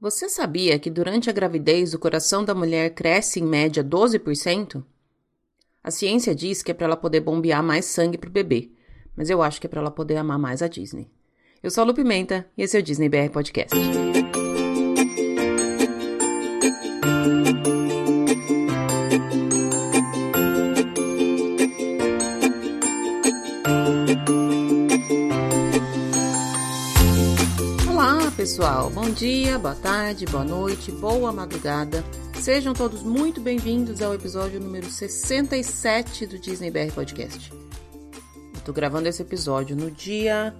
Você sabia que durante a gravidez o coração da mulher cresce em média 12%? A ciência diz que é para ela poder bombear mais sangue para o bebê, mas eu acho que é para ela poder amar mais a Disney. Eu sou a Lu Pimenta e esse é o Disney BR Podcast. Pessoal, bom dia, boa tarde, boa noite, boa madrugada. Sejam todos muito bem-vindos ao episódio número 67 do Disney BR Podcast. Tô gravando esse episódio no dia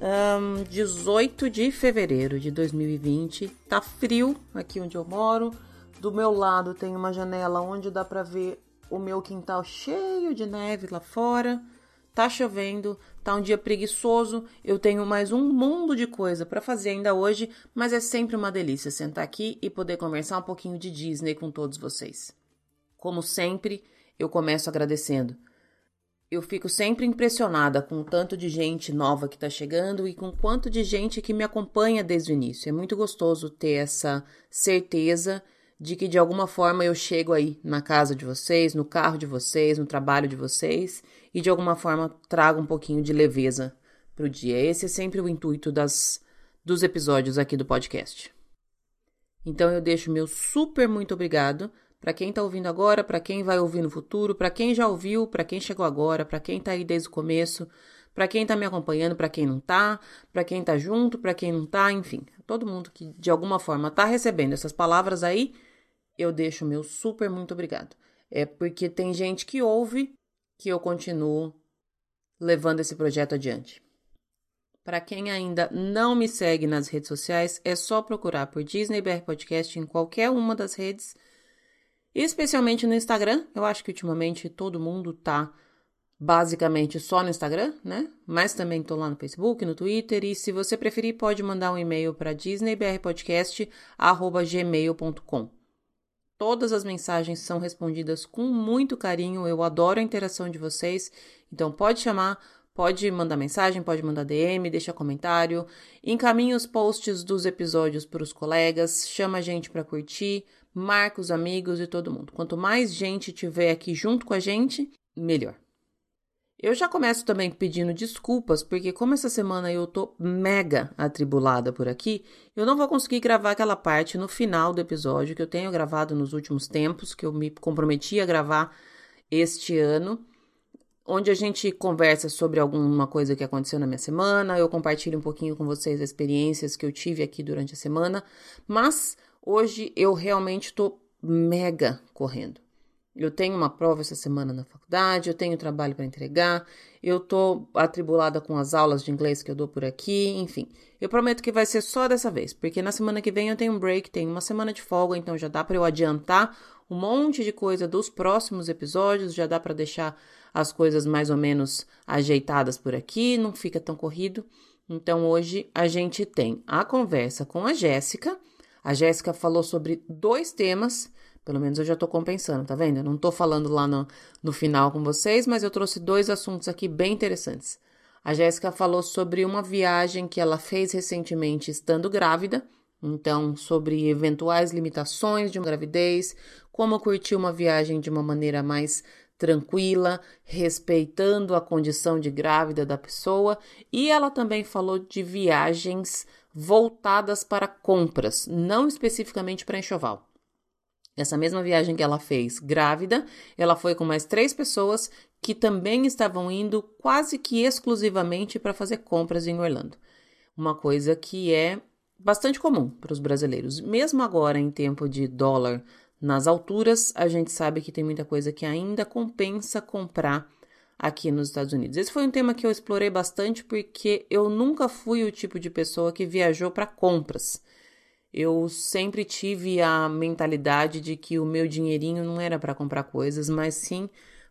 um, 18 de fevereiro de 2020. Tá frio aqui onde eu moro. Do meu lado tem uma janela onde dá para ver o meu quintal cheio de neve lá fora. Tá chovendo, tá um dia preguiçoso, eu tenho mais um mundo de coisa para fazer ainda hoje, mas é sempre uma delícia sentar aqui e poder conversar um pouquinho de Disney com todos vocês. Como sempre, eu começo agradecendo. Eu fico sempre impressionada com o tanto de gente nova que está chegando e com o quanto de gente que me acompanha desde o início. É muito gostoso ter essa certeza de que de alguma forma eu chego aí na casa de vocês, no carro de vocês, no trabalho de vocês e de alguma forma trago um pouquinho de leveza para o dia. Esse é sempre o intuito das, dos episódios aqui do podcast. Então eu deixo meu super muito obrigado para quem está ouvindo agora, para quem vai ouvir no futuro, para quem já ouviu, para quem chegou agora, para quem está aí desde o começo, para quem está me acompanhando, para quem não está, para quem está junto, para quem não está, enfim, todo mundo que de alguma forma está recebendo essas palavras aí eu deixo meu super muito obrigado. É porque tem gente que ouve que eu continuo levando esse projeto adiante. Para quem ainda não me segue nas redes sociais, é só procurar por Disney BR Podcast em qualquer uma das redes, especialmente no Instagram. Eu acho que ultimamente todo mundo tá basicamente só no Instagram, né? Mas também tô lá no Facebook, no Twitter e se você preferir pode mandar um e-mail para disneybrpodcast@gmail.com. Todas as mensagens são respondidas com muito carinho. Eu adoro a interação de vocês. Então pode chamar, pode mandar mensagem, pode mandar DM, deixa comentário, encaminha os posts dos episódios para os colegas, chama a gente para curtir, marca os amigos e todo mundo. Quanto mais gente tiver aqui junto com a gente, melhor. Eu já começo também pedindo desculpas, porque como essa semana eu tô mega atribulada por aqui, eu não vou conseguir gravar aquela parte no final do episódio que eu tenho gravado nos últimos tempos, que eu me comprometi a gravar este ano, onde a gente conversa sobre alguma coisa que aconteceu na minha semana, eu compartilho um pouquinho com vocês as experiências que eu tive aqui durante a semana, mas hoje eu realmente tô mega correndo. Eu tenho uma prova essa semana na faculdade, eu tenho trabalho para entregar, eu tô atribulada com as aulas de inglês que eu dou por aqui, enfim. Eu prometo que vai ser só dessa vez, porque na semana que vem eu tenho um break, tenho uma semana de folga, então já dá para eu adiantar um monte de coisa dos próximos episódios, já dá para deixar as coisas mais ou menos ajeitadas por aqui, não fica tão corrido. Então hoje a gente tem a conversa com a Jéssica. A Jéssica falou sobre dois temas pelo menos eu já tô compensando, tá vendo? Eu não tô falando lá no, no final com vocês, mas eu trouxe dois assuntos aqui bem interessantes. A Jéssica falou sobre uma viagem que ela fez recentemente estando grávida, então sobre eventuais limitações de uma gravidez, como curtir uma viagem de uma maneira mais tranquila, respeitando a condição de grávida da pessoa, e ela também falou de viagens voltadas para compras, não especificamente para enxoval. Essa mesma viagem que ela fez grávida, ela foi com mais três pessoas que também estavam indo quase que exclusivamente para fazer compras em Orlando. Uma coisa que é bastante comum para os brasileiros. Mesmo agora, em tempo de dólar nas alturas, a gente sabe que tem muita coisa que ainda compensa comprar aqui nos Estados Unidos. Esse foi um tema que eu explorei bastante porque eu nunca fui o tipo de pessoa que viajou para compras eu sempre tive a mentalidade de que o meu dinheirinho não era para comprar coisas, mas sim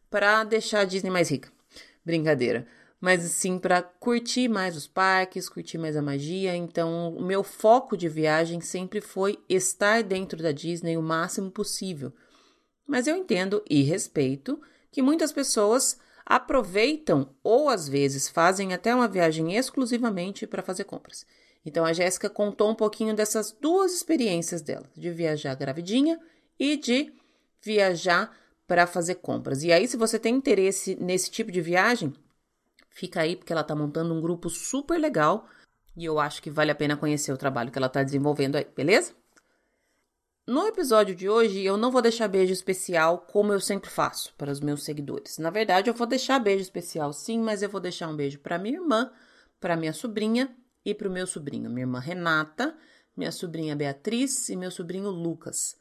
para deixar a Disney mais rica. Brincadeira. Mas sim para curtir mais os parques, curtir mais a magia. Então, o meu foco de viagem sempre foi estar dentro da Disney o máximo possível. Mas eu entendo e respeito que muitas pessoas aproveitam ou às vezes fazem até uma viagem exclusivamente para fazer compras. Então a Jéssica contou um pouquinho dessas duas experiências dela, de viajar gravidinha e de viajar para fazer compras. E aí, se você tem interesse nesse tipo de viagem, fica aí porque ela está montando um grupo super legal e eu acho que vale a pena conhecer o trabalho que ela está desenvolvendo aí, beleza? No episódio de hoje, eu não vou deixar beijo especial como eu sempre faço para os meus seguidores. Na verdade, eu vou deixar beijo especial sim, mas eu vou deixar um beijo para minha irmã, para minha sobrinha e para o meu sobrinho, minha irmã Renata, minha sobrinha Beatriz e meu sobrinho Lucas.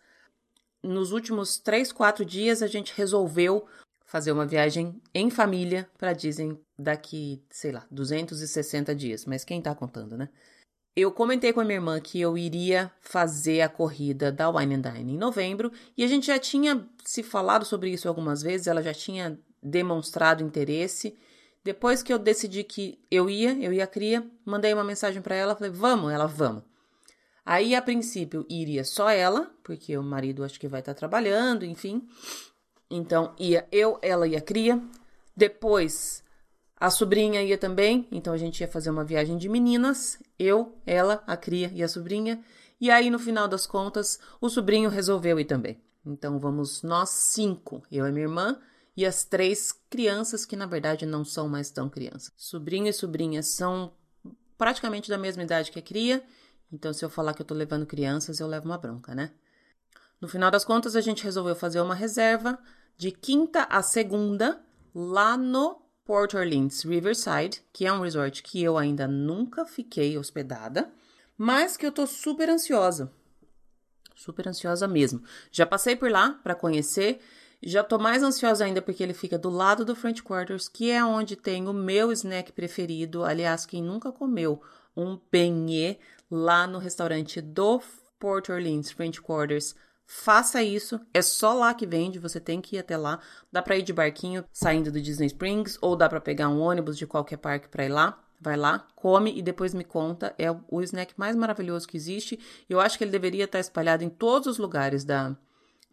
Nos últimos três, quatro dias, a gente resolveu fazer uma viagem em família para Disney daqui, sei lá, 260 dias. Mas quem tá contando, né? Eu comentei com a minha irmã que eu iria fazer a corrida da Wine and Dine em novembro e a gente já tinha se falado sobre isso algumas vezes, ela já tinha demonstrado interesse. Depois que eu decidi que eu ia, eu ia cria, mandei uma mensagem para ela, falei: "Vamos?" Ela: "Vamos". Aí a princípio iria só ela, porque o marido acho que vai estar tá trabalhando, enfim. Então ia eu, ela e a cria. Depois a sobrinha ia também, então a gente ia fazer uma viagem de meninas, eu, ela, a cria e a sobrinha. E aí, no final das contas, o sobrinho resolveu ir também. Então vamos nós cinco, eu e minha irmã, e as três crianças que na verdade não são mais tão crianças. Sobrinho e sobrinha são praticamente da mesma idade que a cria, então se eu falar que eu tô levando crianças, eu levo uma bronca, né? No final das contas, a gente resolveu fazer uma reserva de quinta a segunda lá no Port Orleans Riverside, que é um resort que eu ainda nunca fiquei hospedada, mas que eu tô super ansiosa. Super ansiosa mesmo. Já passei por lá para conhecer, já tô mais ansiosa ainda porque ele fica do lado do French Quarters, que é onde tem o meu snack preferido. Aliás, quem nunca comeu um beignet lá no restaurante do Port Orleans French Quarters Faça isso, é só lá que vende, você tem que ir até lá. Dá para ir de barquinho saindo do Disney Springs ou dá para pegar um ônibus de qualquer parque para ir lá. Vai lá, come e depois me conta. É o snack mais maravilhoso que existe. Eu acho que ele deveria estar espalhado em todos os lugares da,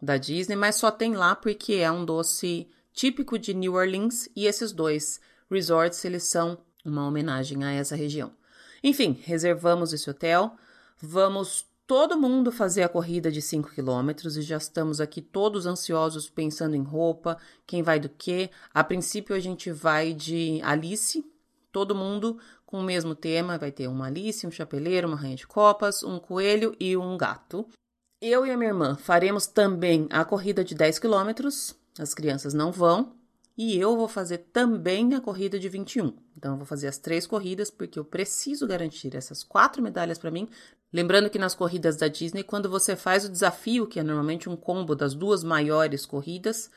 da Disney, mas só tem lá porque é um doce típico de New Orleans e esses dois resorts eles são uma homenagem a essa região. Enfim, reservamos esse hotel. Vamos todo mundo fazer a corrida de 5 quilômetros e já estamos aqui todos ansiosos pensando em roupa, quem vai do que. A princípio a gente vai de Alice, todo mundo com o mesmo tema, vai ter uma Alice, um chapeleiro, uma rainha de copas, um coelho e um gato. Eu e a minha irmã faremos também a corrida de 10 quilômetros, as crianças não vão, e eu vou fazer também a corrida de 21. Então, eu vou fazer as três corridas, porque eu preciso garantir essas quatro medalhas para mim. Lembrando que nas corridas da Disney, quando você faz o desafio, que é normalmente um combo das duas maiores corridas,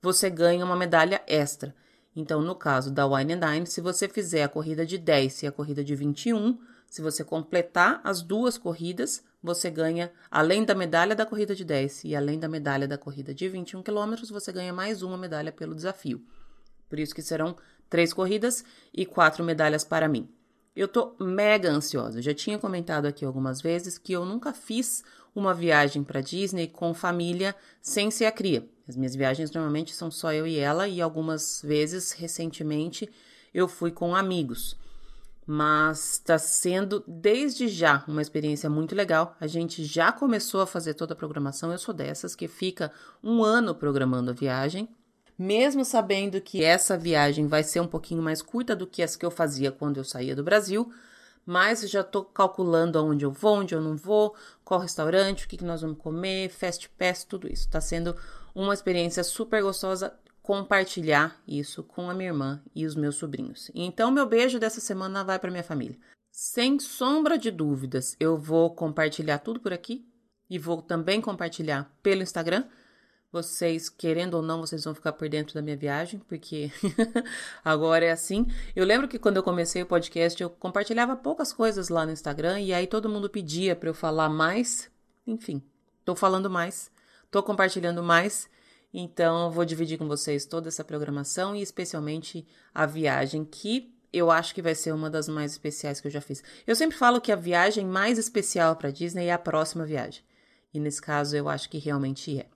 você ganha uma medalha extra. Então, no caso da Wine and Dine, se você fizer a corrida de 10 e a corrida de 21, se você completar as duas corridas, você ganha, além da medalha da corrida de 10 e além da medalha da corrida de 21 quilômetros, você ganha mais uma medalha pelo desafio. Por isso que serão três corridas e quatro medalhas para mim. Eu tô mega ansiosa. Já tinha comentado aqui algumas vezes que eu nunca fiz uma viagem para Disney com família sem ser a cria. As minhas viagens normalmente são só eu e ela e algumas vezes recentemente eu fui com amigos mas está sendo desde já uma experiência muito legal. A gente já começou a fazer toda a programação. Eu sou dessas que fica um ano programando a viagem, mesmo sabendo que essa viagem vai ser um pouquinho mais curta do que as que eu fazia quando eu saía do Brasil. Mas já estou calculando aonde eu vou, onde eu não vou, qual restaurante, o que, que nós vamos comer, fast pass, tudo isso. Está sendo uma experiência super gostosa compartilhar isso com a minha irmã e os meus sobrinhos. Então, meu beijo dessa semana vai para minha família. Sem sombra de dúvidas, eu vou compartilhar tudo por aqui e vou também compartilhar pelo Instagram. Vocês, querendo ou não, vocês vão ficar por dentro da minha viagem, porque agora é assim. Eu lembro que quando eu comecei o podcast, eu compartilhava poucas coisas lá no Instagram e aí todo mundo pedia para eu falar mais. Enfim, tô falando mais, tô compartilhando mais então, vou dividir com vocês toda essa programação e especialmente a viagem que eu acho que vai ser uma das mais especiais que eu já fiz. Eu sempre falo que a viagem mais especial para Disney é a próxima viagem. E nesse caso eu acho que realmente é.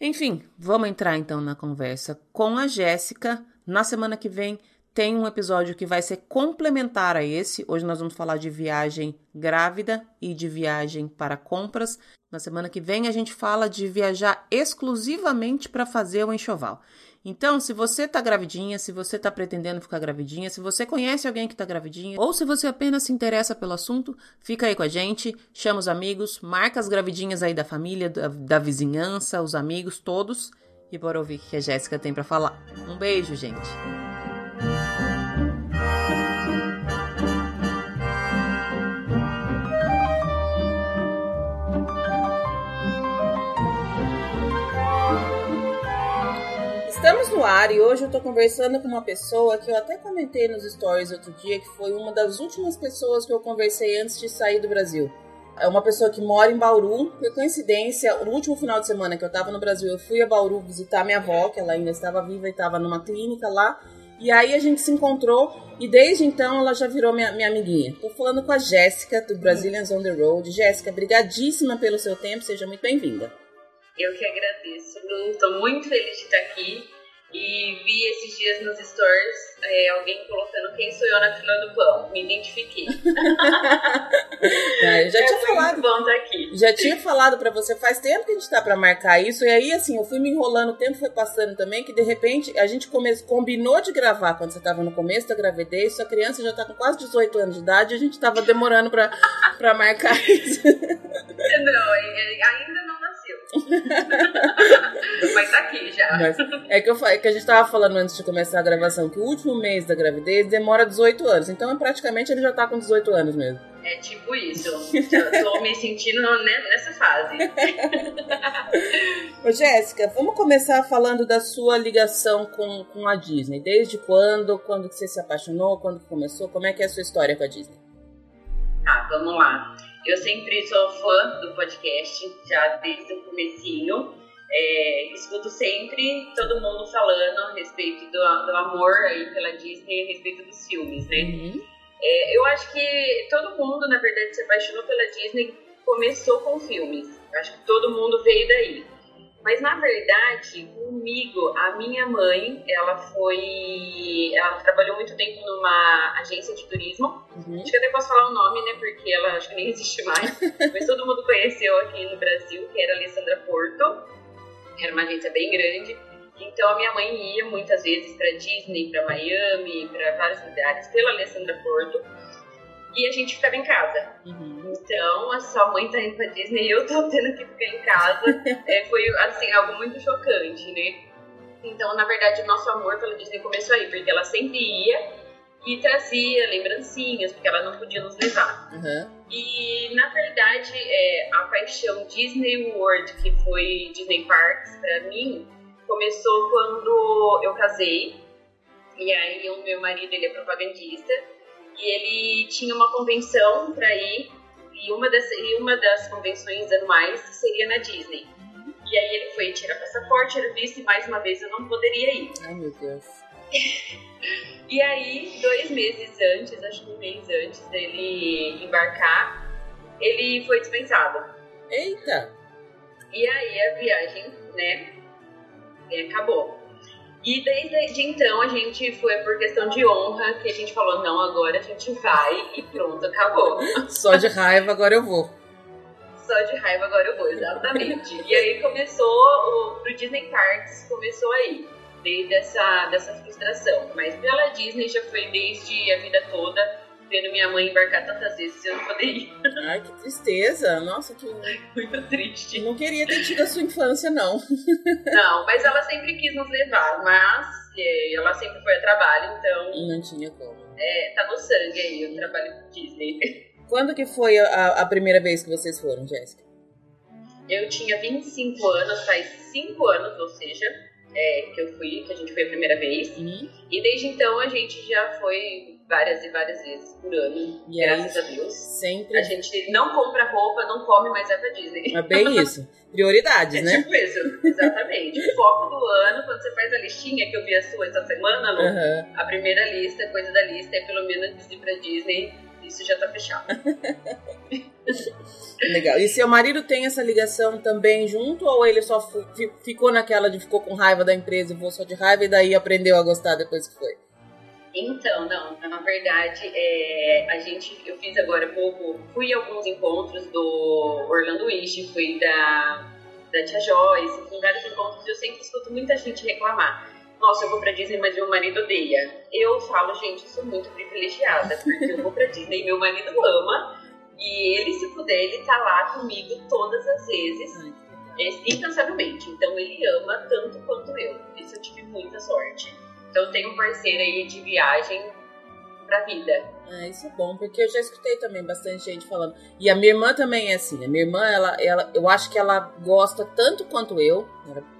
Enfim, vamos entrar então na conversa com a Jéssica. Na semana que vem tem um episódio que vai ser complementar a esse. Hoje nós vamos falar de viagem grávida e de viagem para compras. Na semana que vem a gente fala de viajar exclusivamente para fazer o enxoval. Então, se você tá gravidinha, se você tá pretendendo ficar gravidinha, se você conhece alguém que tá gravidinha, ou se você apenas se interessa pelo assunto, fica aí com a gente, chama os amigos, marca as gravidinhas aí da família, da, da vizinhança, os amigos, todos, e bora ouvir o que a Jéssica tem para falar. Um beijo, gente! Ar e hoje eu tô conversando com uma pessoa que eu até comentei nos stories outro dia, que foi uma das últimas pessoas que eu conversei antes de sair do Brasil. É uma pessoa que mora em Bauru. Por coincidência, no último final de semana que eu tava no Brasil, eu fui a Bauru visitar minha avó, que ela ainda estava viva e estava numa clínica lá. E aí a gente se encontrou e desde então ela já virou minha, minha amiguinha. Tô falando com a Jéssica, do Brazilians on the Road. Jéssica, brigadíssima pelo seu tempo, seja muito bem-vinda. Eu que agradeço. Tô muito feliz de estar aqui. E vi esses dias nos stores é, alguém colocando quem sou eu na fila do pão. Me identifiquei. ah, eu já é tinha falado. Bom tá aqui. Já tinha falado para você faz tempo que a gente tá para marcar isso. E aí, assim, eu fui me enrolando, o tempo foi passando também, que de repente a gente come... combinou de gravar quando você tava no começo da gravidez. Sua criança já tá com quase 18 anos de idade e a gente tava demorando pra marcar isso. Não, ainda Mas tá aqui já. Mas é que, eu, é que a gente tava falando antes de começar a gravação que o último mês da gravidez demora 18 anos. Então, praticamente, ele já tá com 18 anos mesmo. É tipo isso. Já tô me sentindo nessa fase. Ô, Jéssica, vamos começar falando da sua ligação com, com a Disney. Desde quando? Quando que você se apaixonou? Quando que começou? Como é que é a sua história com a Disney? Tá, vamos lá. Eu sempre sou fã do podcast, já desde o comecinho. É, escuto sempre todo mundo falando a respeito do, do, amor aí pela Disney, a respeito dos filmes, né? Uhum. É, eu acho que todo mundo, na verdade, se apaixonou pela Disney começou com filmes. Acho que todo mundo veio daí. Mas na verdade, comigo, a minha mãe, ela foi. Ela trabalhou muito tempo numa agência de turismo. Uhum. Acho que até posso falar o nome, né? Porque ela acho que nem existe mais. mas todo mundo conheceu aqui no Brasil, que era a Alessandra Porto. Era uma agência bem grande. Então a minha mãe ia muitas vezes para Disney, para Miami, para vários lugares pela Alessandra Porto e a gente ficava em casa. Uhum. Então, a sua mãe tá indo pra Disney e eu tô tendo que ficar em casa. é, foi, assim, algo muito chocante, né? Então, na verdade, o nosso amor pela Disney começou aí, porque ela sempre ia e trazia lembrancinhas, porque ela não podia nos levar. Uhum. E, na verdade, é, a paixão Disney World, que foi Disney Parks pra mim, começou quando eu casei. E aí, o meu marido, ele é propagandista e ele tinha uma convenção para ir e uma das e uma das convenções anuais seria na Disney. E aí ele foi tirar passaporte, era visto e mais uma vez eu não poderia ir. Ai meu Deus. e aí, dois meses antes, acho que um mês antes dele embarcar, ele foi dispensado. Eita! E aí a viagem, né, acabou. E desde então a gente foi por questão de honra que a gente falou, não, agora a gente vai e pronto, acabou. Só de raiva agora eu vou. Só de raiva agora eu vou, exatamente. e aí começou, o, pro Disney Parks começou aí, desde essa, dessa frustração. Mas pela Disney já foi desde a vida toda vendo minha mãe embarcar tantas vezes eu não poder ir. Ai, que tristeza. Nossa, que. Muito triste. Não queria ter tido a sua infância, não. Não, mas ela sempre quis nos levar, mas é, ela sempre foi a trabalho, então. Não tinha como. É, tá no sangue aí o trabalho com Disney. Quando que foi a, a primeira vez que vocês foram, Jéssica? Eu tinha 25 anos, faz 5 anos, ou seja, é, que eu fui, que a gente foi a primeira vez. Uhum. E desde então a gente já foi várias e várias vezes por ano, e graças a Deus. Sempre. A gente não compra roupa, não come, mas é pra Disney. É bem isso. Prioridades, é né? Tipo isso, exatamente. o foco do ano, quando você faz a listinha que eu vi a sua essa semana, Lu, uhum. a primeira lista, coisa da lista é pelo menos ir pra Disney. Isso já tá fechado. Legal. E seu marido tem essa ligação também junto ou ele só ficou naquela de ficou com raiva da empresa e vou só de raiva e daí aprendeu a gostar depois que foi? Então, não, na verdade, é, a gente, eu fiz agora há pouco, fui a alguns encontros do Orlando Wish, fui da, da Tia Joyce, fui em vários encontros e eu sempre escuto muita gente reclamar. Nossa, eu vou pra Disney, mas meu marido odeia. Eu falo, gente, eu sou muito privilegiada, porque eu vou pra Disney meu marido ama, e ele, se puder, ele tá lá comigo todas as vezes, incansavelmente. Então, ele ama tanto quanto eu. Isso eu tive muita sorte. Então eu tenho um parceiro aí de viagem pra vida. Ah, isso é bom, porque eu já escutei também bastante gente falando. E a minha irmã também é assim. A minha irmã, ela, ela, eu acho que ela gosta tanto quanto eu.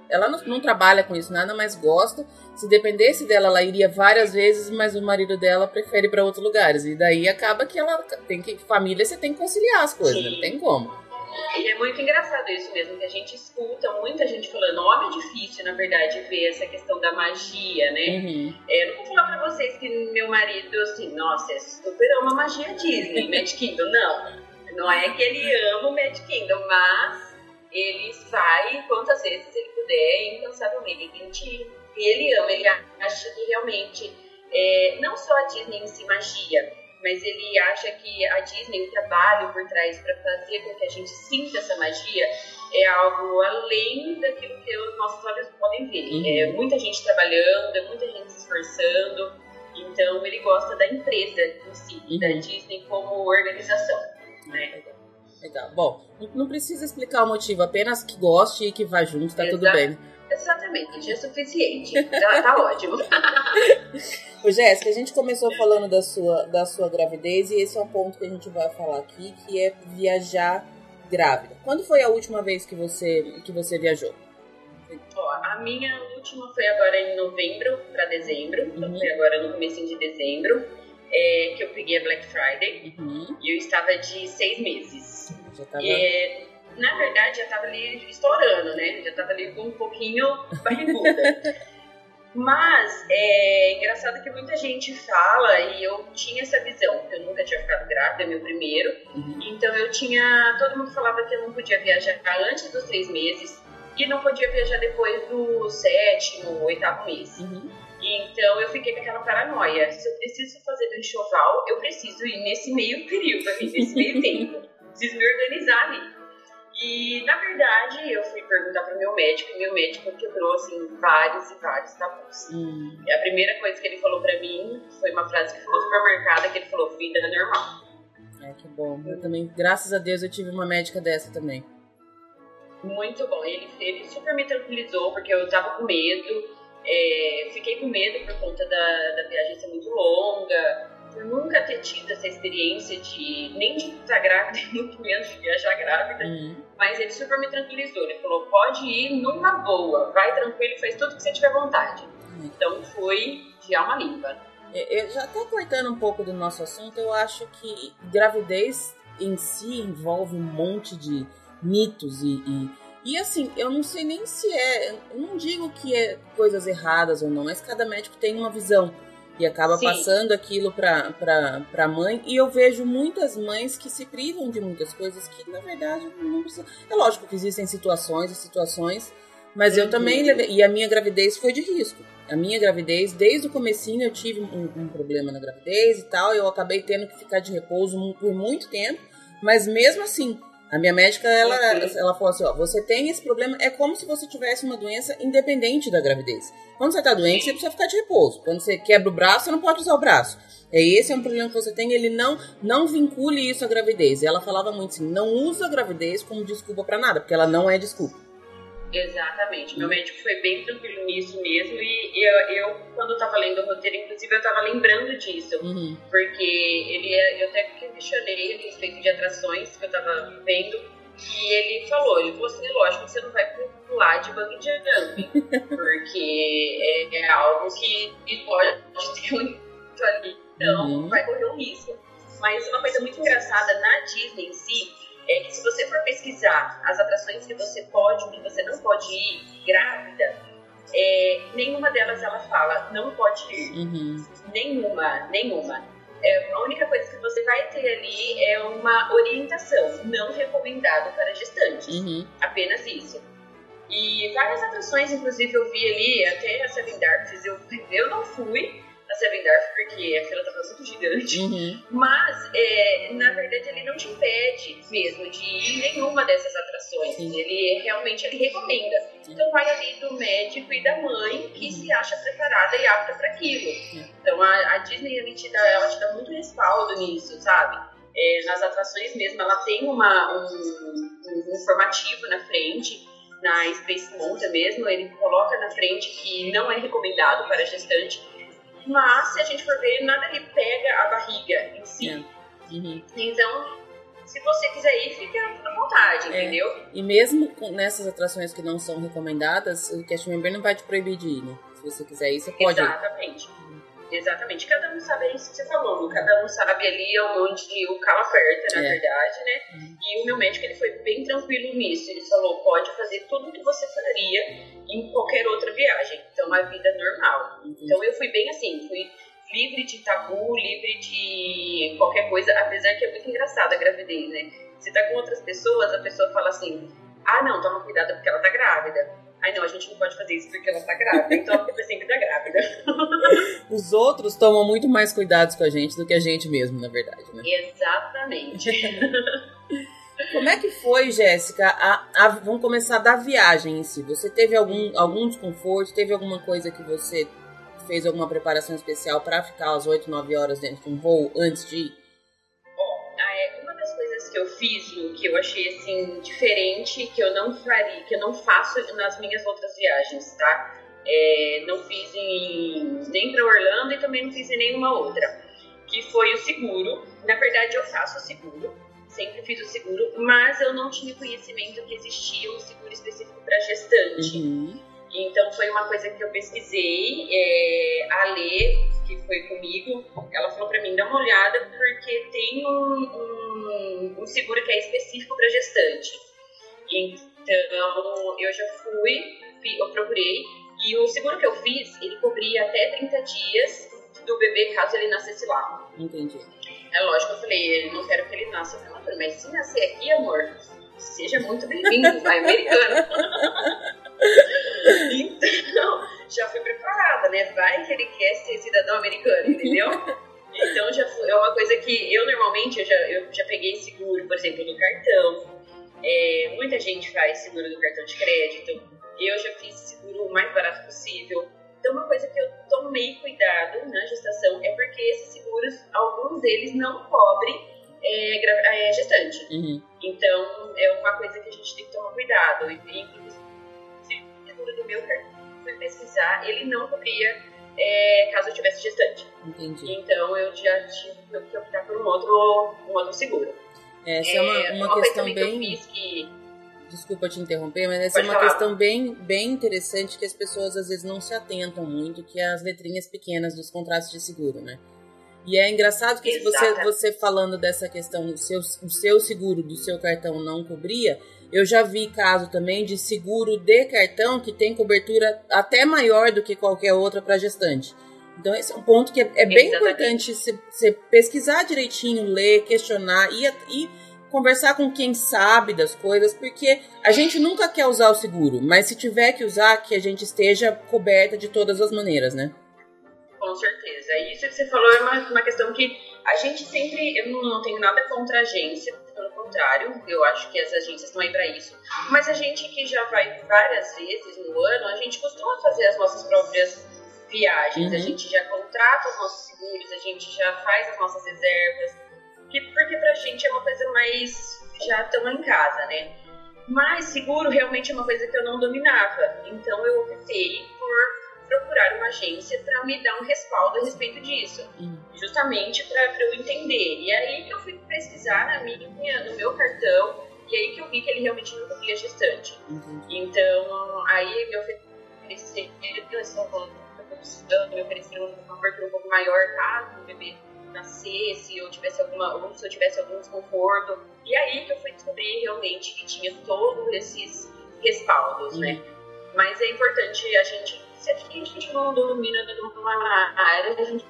Ela não, não trabalha com isso nada, mas gosta. Se dependesse dela, ela iria várias vezes, mas o marido dela prefere para outros lugares. E daí acaba que ela tem que. Família, você tem que conciliar as coisas, né? não tem como. E é muito engraçado isso mesmo, que a gente escuta muita gente falando, homem é difícil, na verdade, ver essa questão da magia, né? Uhum. É, eu não vou falar pra vocês que meu marido, assim, nossa, é super ama magia Disney, Mad Kingdom, não. Não é que ele ama o Mad Kingdom, mas ele sai quantas vezes ele puder, incansavelmente. E ele ama, ele acha que realmente, é, não só a Disney em si magia, mas ele acha que a Disney, o trabalho por trás para fazer com que a gente sinta essa magia, é algo além daquilo que os nossos olhos podem ver. Uhum. É muita gente trabalhando, é muita gente se esforçando. Então ele gosta da empresa em si, uhum. da Disney como organização. Né? Legal. Bom, não precisa explicar o motivo, apenas que goste e que vá junto, tá tudo bem. Exatamente, é suficiente. tá, tá ótimo. Ô, Jéssica, a gente começou falando da sua, da sua gravidez e esse é um ponto que a gente vai falar aqui, que é viajar grávida. Quando foi a última vez que você, que você viajou? Ó, a minha última foi agora em novembro para dezembro, então uhum. foi agora no começo de dezembro, é, que eu peguei a Black Friday uhum. e eu estava de seis meses. Já tava... É, na verdade, já estava ali estourando, né? Já estava ali com um pouquinho barriguda. Mas é engraçado que muita gente fala, e eu tinha essa visão, eu nunca tinha ficado grávida, meu primeiro. Uhum. Então eu tinha. Todo mundo falava que eu não podia viajar antes dos três meses e não podia viajar depois do sétimo, oitavo mês. Uhum. Então eu fiquei com aquela paranoia. Se eu preciso fazer do enxoval, eu preciso ir nesse meio período, nesse meio tempo. Preciso me organizar ali. E, na verdade, eu fui perguntar pro meu médico, e meu médico quebrou, assim, vários e vários tabus. Hum. E a primeira coisa que ele falou pra mim foi uma frase que ficou super marcada, que ele falou, vida é normal. É, que bom. Eu também, graças a Deus, eu tive uma médica dessa também. Muito bom. Ele, ele super me tranquilizou, porque eu tava com medo, é, fiquei com medo por conta da, da viagem ser muito longa, por nunca ter tido essa experiência de nem de estar grávida, muito menos de viajar grávida. Uhum. Mas ele super me tranquilizou. Ele falou: pode ir numa boa, vai tranquilo, faz tudo que você tiver vontade. Uhum. Então foi de alma limpa. É, eu já até cortando um pouco do nosso assunto, eu acho que gravidez em si envolve um monte de mitos e, e, e assim, eu não sei nem se é, eu não digo que é coisas erradas ou não, mas cada médico tem uma visão e acaba Sim. passando aquilo para a mãe. E eu vejo muitas mães que se privam de muitas coisas que, na verdade, não precisam. É lógico que existem situações e situações, mas uhum. eu também. E a minha gravidez foi de risco. A minha gravidez, desde o comecinho, eu tive um, um problema na gravidez e tal. Eu acabei tendo que ficar de repouso por muito tempo. Mas mesmo assim, a minha médica, ela, ela falou assim, ó, você tem esse problema, é como se você tivesse uma doença independente da gravidez. Quando você tá doente, você precisa ficar de repouso. Quando você quebra o braço, você não pode usar o braço. É esse é um problema que você tem, ele não não vincule isso à gravidez. E ela falava muito assim, não usa a gravidez como desculpa para nada, porque ela não é desculpa. Questionamento. Meu médico foi bem tranquilo nisso mesmo e eu, eu quando eu tava lendo o roteiro, inclusive eu tava lembrando disso, uhum. porque ele, eu até questionei a respeito de atrações que eu tava vendo e ele falou, ele falou assim, lógico que você não vai pular de jumping, porque é, é, algo que pode ter muito ali, então uhum. vai correr um risco. Mas uma coisa muito engraçada na Disney em si é que se você for pesquisar as atrações que você pode que você não pode ir grávida, é, nenhuma delas ela fala não pode ir. Uhum. Nenhuma, nenhuma. É, a única coisa que você vai ter ali é uma orientação, não recomendado para gestantes. Uhum. Apenas isso. E várias atrações, inclusive, eu vi ali, até a Seven Darks, eu, eu não fui, a Seven Darf, porque a fila tava muito gigante. Uhum. Mas, é, na verdade, ele não te impede mesmo de ir em nenhuma dessas atrações. Sim. Ele realmente ele recomenda. Então vai ali do médico e da mãe que se acha preparada e apta para aquilo. Então a, a Disney ele te dá, ela te dá muito respaldo nisso, sabe? É, nas atrações mesmo, ela tem uma, um, um informativo na frente, na Space Mountain mesmo, ele coloca na frente que não é recomendado para gestante, mas se a gente for ver, nada lhe pega a barriga em si. É. Uhum. Então, se você quiser ir, fique à vontade, É. entendeu? E mesmo nessas atrações que não são recomendadas, o cast member não vai te proibir de ir, né? Se você quiser ir, você pode ir. Exatamente. Cada um sabe é isso que você falou, cada um sabe ali onde o calo aperta, na É. verdade, né? Uhum. E o meu médico ele foi bem tranquilo nisso. Ele falou: pode fazer tudo o que você faria em qualquer outra viagem. Então, uma vida normal. Entendi. Então, eu fui bem assim, fui livre de tabu, livre de qualquer coisa, apesar que é muito engraçada a gravidez, né? Você tá com outras pessoas, a pessoa fala assim: ah, não, toma cuidado porque ela tá grávida. Ai, não, a gente não pode fazer isso porque ela tá grávida, então a culpa é sempre da grávida. Os outros tomam muito mais cuidados com a gente do que a gente mesmo, na verdade, né? Exatamente. Como é que foi, Jéssica? A, a- vamos começar da viagem em si. Você teve algum, algum desconforto? Teve alguma coisa que você fez alguma preparação especial para ficar às 8, 9 horas dentro de um voo antes de ir? Que eu fiz, Lu, que eu achei assim diferente, que eu não faria, que eu não faço nas minhas outras viagens, tá? É, não fiz em, nem para Orlando e também não fiz em nenhuma outra. Que foi o seguro. Na verdade, eu faço o seguro, sempre fiz o seguro, mas eu não tinha conhecimento que existia um seguro específico para gestante. Uhum. Então foi uma coisa que eu pesquisei. É, a Lê, que foi comigo, ela falou pra mim: dá uma olhada, porque tem um, um- um seguro que é específico para gestante. Então eu já fui, fi- eu procurei, e o seguro que eu fiz, ele cobria até 30 dias do bebê caso ele nascesse lá. Entendi. É lógico, eu falei: não quero que ele nasça. Falei, mas se nascer aqui, amor, seja muito bem-vindo, vai americano. Então, já fui preparada, né? Vai que ele quer ser cidadão americano, entendeu? Então, já foi, é uma coisa que eu normalmente eu já, eu já peguei seguro, por exemplo, do cartão. É, muita gente faz seguro do cartão de crédito. Eu já fiz seguro o mais barato possível. Então, uma coisa que eu tomei cuidado na gestação é porque esses seguros, alguns deles não cobrem é, é, gestante. Uhum. Então, é uma coisa que a gente tem que tomar cuidado. E, inclusive, do meu cartão, fui pesquisar, ele não cobria é, caso eu tivesse gestante. Entendi. Então, eu já tive que optar por um outro, um outro seguro. Essa é, uma, É, uma coisa questão também bem. que que... Desculpa te interromper, mas essa é Pode uma falar. questão bem, bem interessante que as pessoas às vezes não se atentam muito, que é as letrinhas pequenas dos contratos de seguro, né? E é engraçado que se você, você falando dessa questão, o seu, o seu seguro do seu cartão não cobria, eu já vi caso também de seguro de cartão que tem cobertura até maior do que qualquer outra para gestante. Então esse é um ponto que é, é bem Exatamente. importante você pesquisar direitinho, ler, questionar e, e conversar com quem sabe das coisas, porque a gente nunca quer usar o seguro, mas se tiver que usar, que a gente esteja coberta de todas as maneiras, né? Com certeza. E Isso que você falou é uma, uma questão que a gente sempre. Eu não, não tenho nada contra a agência, pelo contrário, eu acho que as agências estão aí para isso. Mas a gente que já vai várias vezes no ano, a gente costuma fazer as nossas próprias viagens. Uhum. A gente já contrata os nossos seguros, a gente já faz as nossas reservas. Que, porque pra gente é uma coisa mais. Já estamos em casa, né? Mas seguro realmente é uma coisa que eu não dominava. Então eu optei por procurar uma agência para me dar um respaldo a respeito disso, Uhum. justamente para eu entender. E aí que eu fui pesquisar na minha, no meu cartão e aí que eu vi que ele realmente não cobria gestante. Entendi. Então aí me ofereceram, me ofereceram uma cobertura um pouco maior caso o bebê nascesse ou tivesse alguma ou se eu tivesse algum desconforto. E aí que eu fui descobrir realmente que tinha todos esses respaldos, né? Mas é importante a gente, se a gente não domina numa área, a gente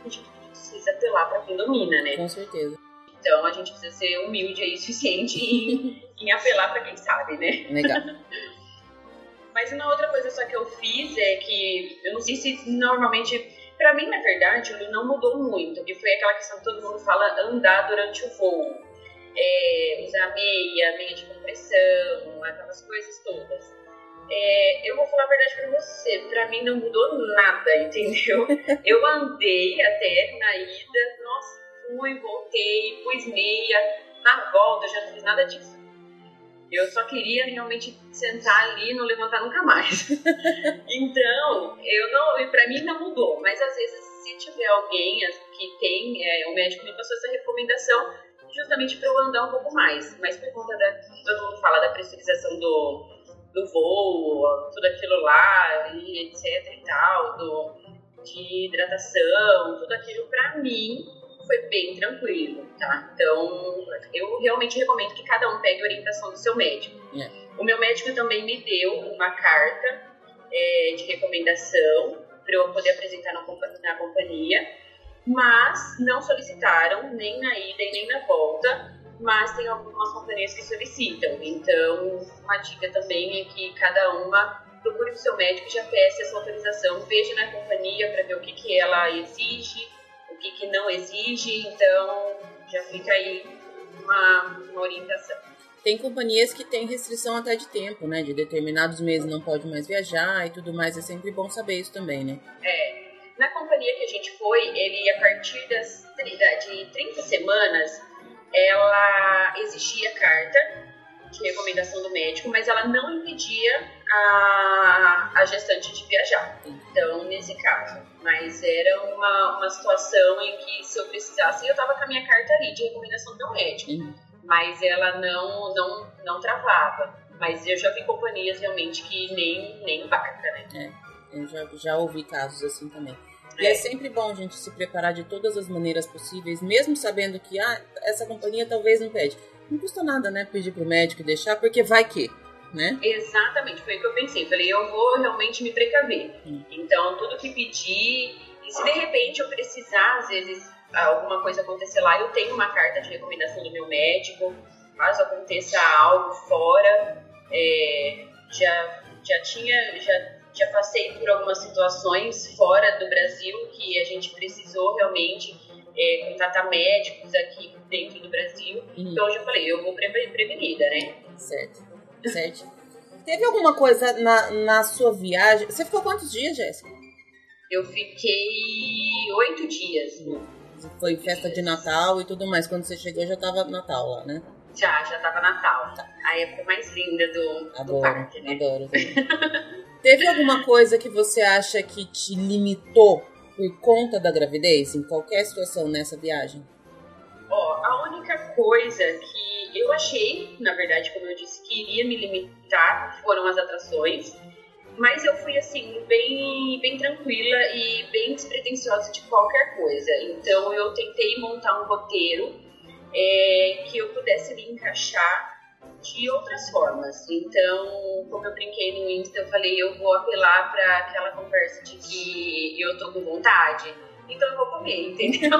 precisa apelar para quem domina, né? Com certeza. Então a gente precisa ser humilde aí o suficiente em, em apelar para quem sabe, né? Legal. Mas uma outra coisa só que eu fiz é que eu não sei se normalmente Para mim, na verdade, ele não mudou muito, e foi aquela questão que todo mundo fala andar durante o voo. É, usar meia, meia de compressão, aquelas coisas todas. É, eu vou falar a verdade pra você, pra mim não mudou nada, entendeu? eu andei até na ida, nossa, fui, voltei, pus meia, na volta eu já não fiz nada disso. Eu só queria realmente sentar ali e não levantar nunca mais. então, eu não, para mim não mudou, mas às vezes se tiver alguém que tem, é, o médico me passou essa recomendação justamente para eu andar um pouco mais, mas por conta da, todo mundo fala da pressurização do, do voo, tudo aquilo lá, e etc e tal, do, de hidratação, tudo aquilo para mim foi bem tranquilo, tá? Então, eu realmente recomendo que cada um pegue a orientação do seu médico. É. O meu médico também me deu uma carta é, de recomendação para eu poder apresentar na, na companhia, mas não solicitaram nem na ida e nem na volta, mas tem algumas companhias que solicitam. Então, uma dica também é que cada uma procure o seu médico e já peça essa autorização, veja na companhia para ver o que, que ela exige, que, que não exige, então já fica aí uma, uma orientação. Tem companhias que têm restrição até de tempo, né? De determinados meses não pode mais viajar e tudo mais. É sempre bom saber isso também, né? É. Na companhia que a gente foi, ele a partir das, de 30 semanas, ela exigia carta de recomendação do médico, mas ela não impedia a, a gestante de viajar. Então, nesse caso. Mas era uma, uma situação em que, se eu precisasse, eu estava com a minha carta ali de recomendação do médico. Uhum. Mas ela não, não, não travava. Mas eu já vi companhias realmente que nem, nem embarca, né? É, eu já, já ouvi casos assim também. E é. sempre bom a gente se preparar de todas as maneiras possíveis, mesmo sabendo que ah, essa companhia talvez não pede não custa nada, né, pedir pro médico deixar, porque vai que, né? Exatamente, foi o que eu pensei. Falei, eu vou realmente me precaver. Hum. Então, tudo que pedir, e se de repente eu precisar, às vezes, alguma coisa acontecer lá, eu tenho uma carta de recomendação do meu médico, caso aconteça algo fora, é, já, já tinha, já, já passei por algumas situações fora do Brasil que a gente precisou realmente é, contratar médicos aqui dentro do Brasil. Uhum. Então, hoje eu falei, eu vou prevenida, né? Certo, certo. Teve alguma coisa na, na sua viagem? Você ficou quantos dias, Jéssica? Eu fiquei oito dias. Foi festa de Natal e tudo mais. Quando você chegou já tava Natal lá, né? Já, já tava Natal. Tá. A época mais linda do, adoro, do parque, né? Adoro. Teve alguma coisa que você acha que te limitou por conta da gravidez, em qualquer situação nessa viagem? Ó, a única coisa que eu achei, na verdade, como eu disse, que iria me limitar foram as atrações. Mas eu fui assim, bem, bem tranquila e bem despretensiosa de qualquer coisa. Então eu tentei montar um roteiro é, que eu pudesse me encaixar de outras formas. Então, como eu brinquei no Insta, eu falei, eu vou apelar para aquela conversa de que eu tô com vontade, então eu vou comer, entendeu?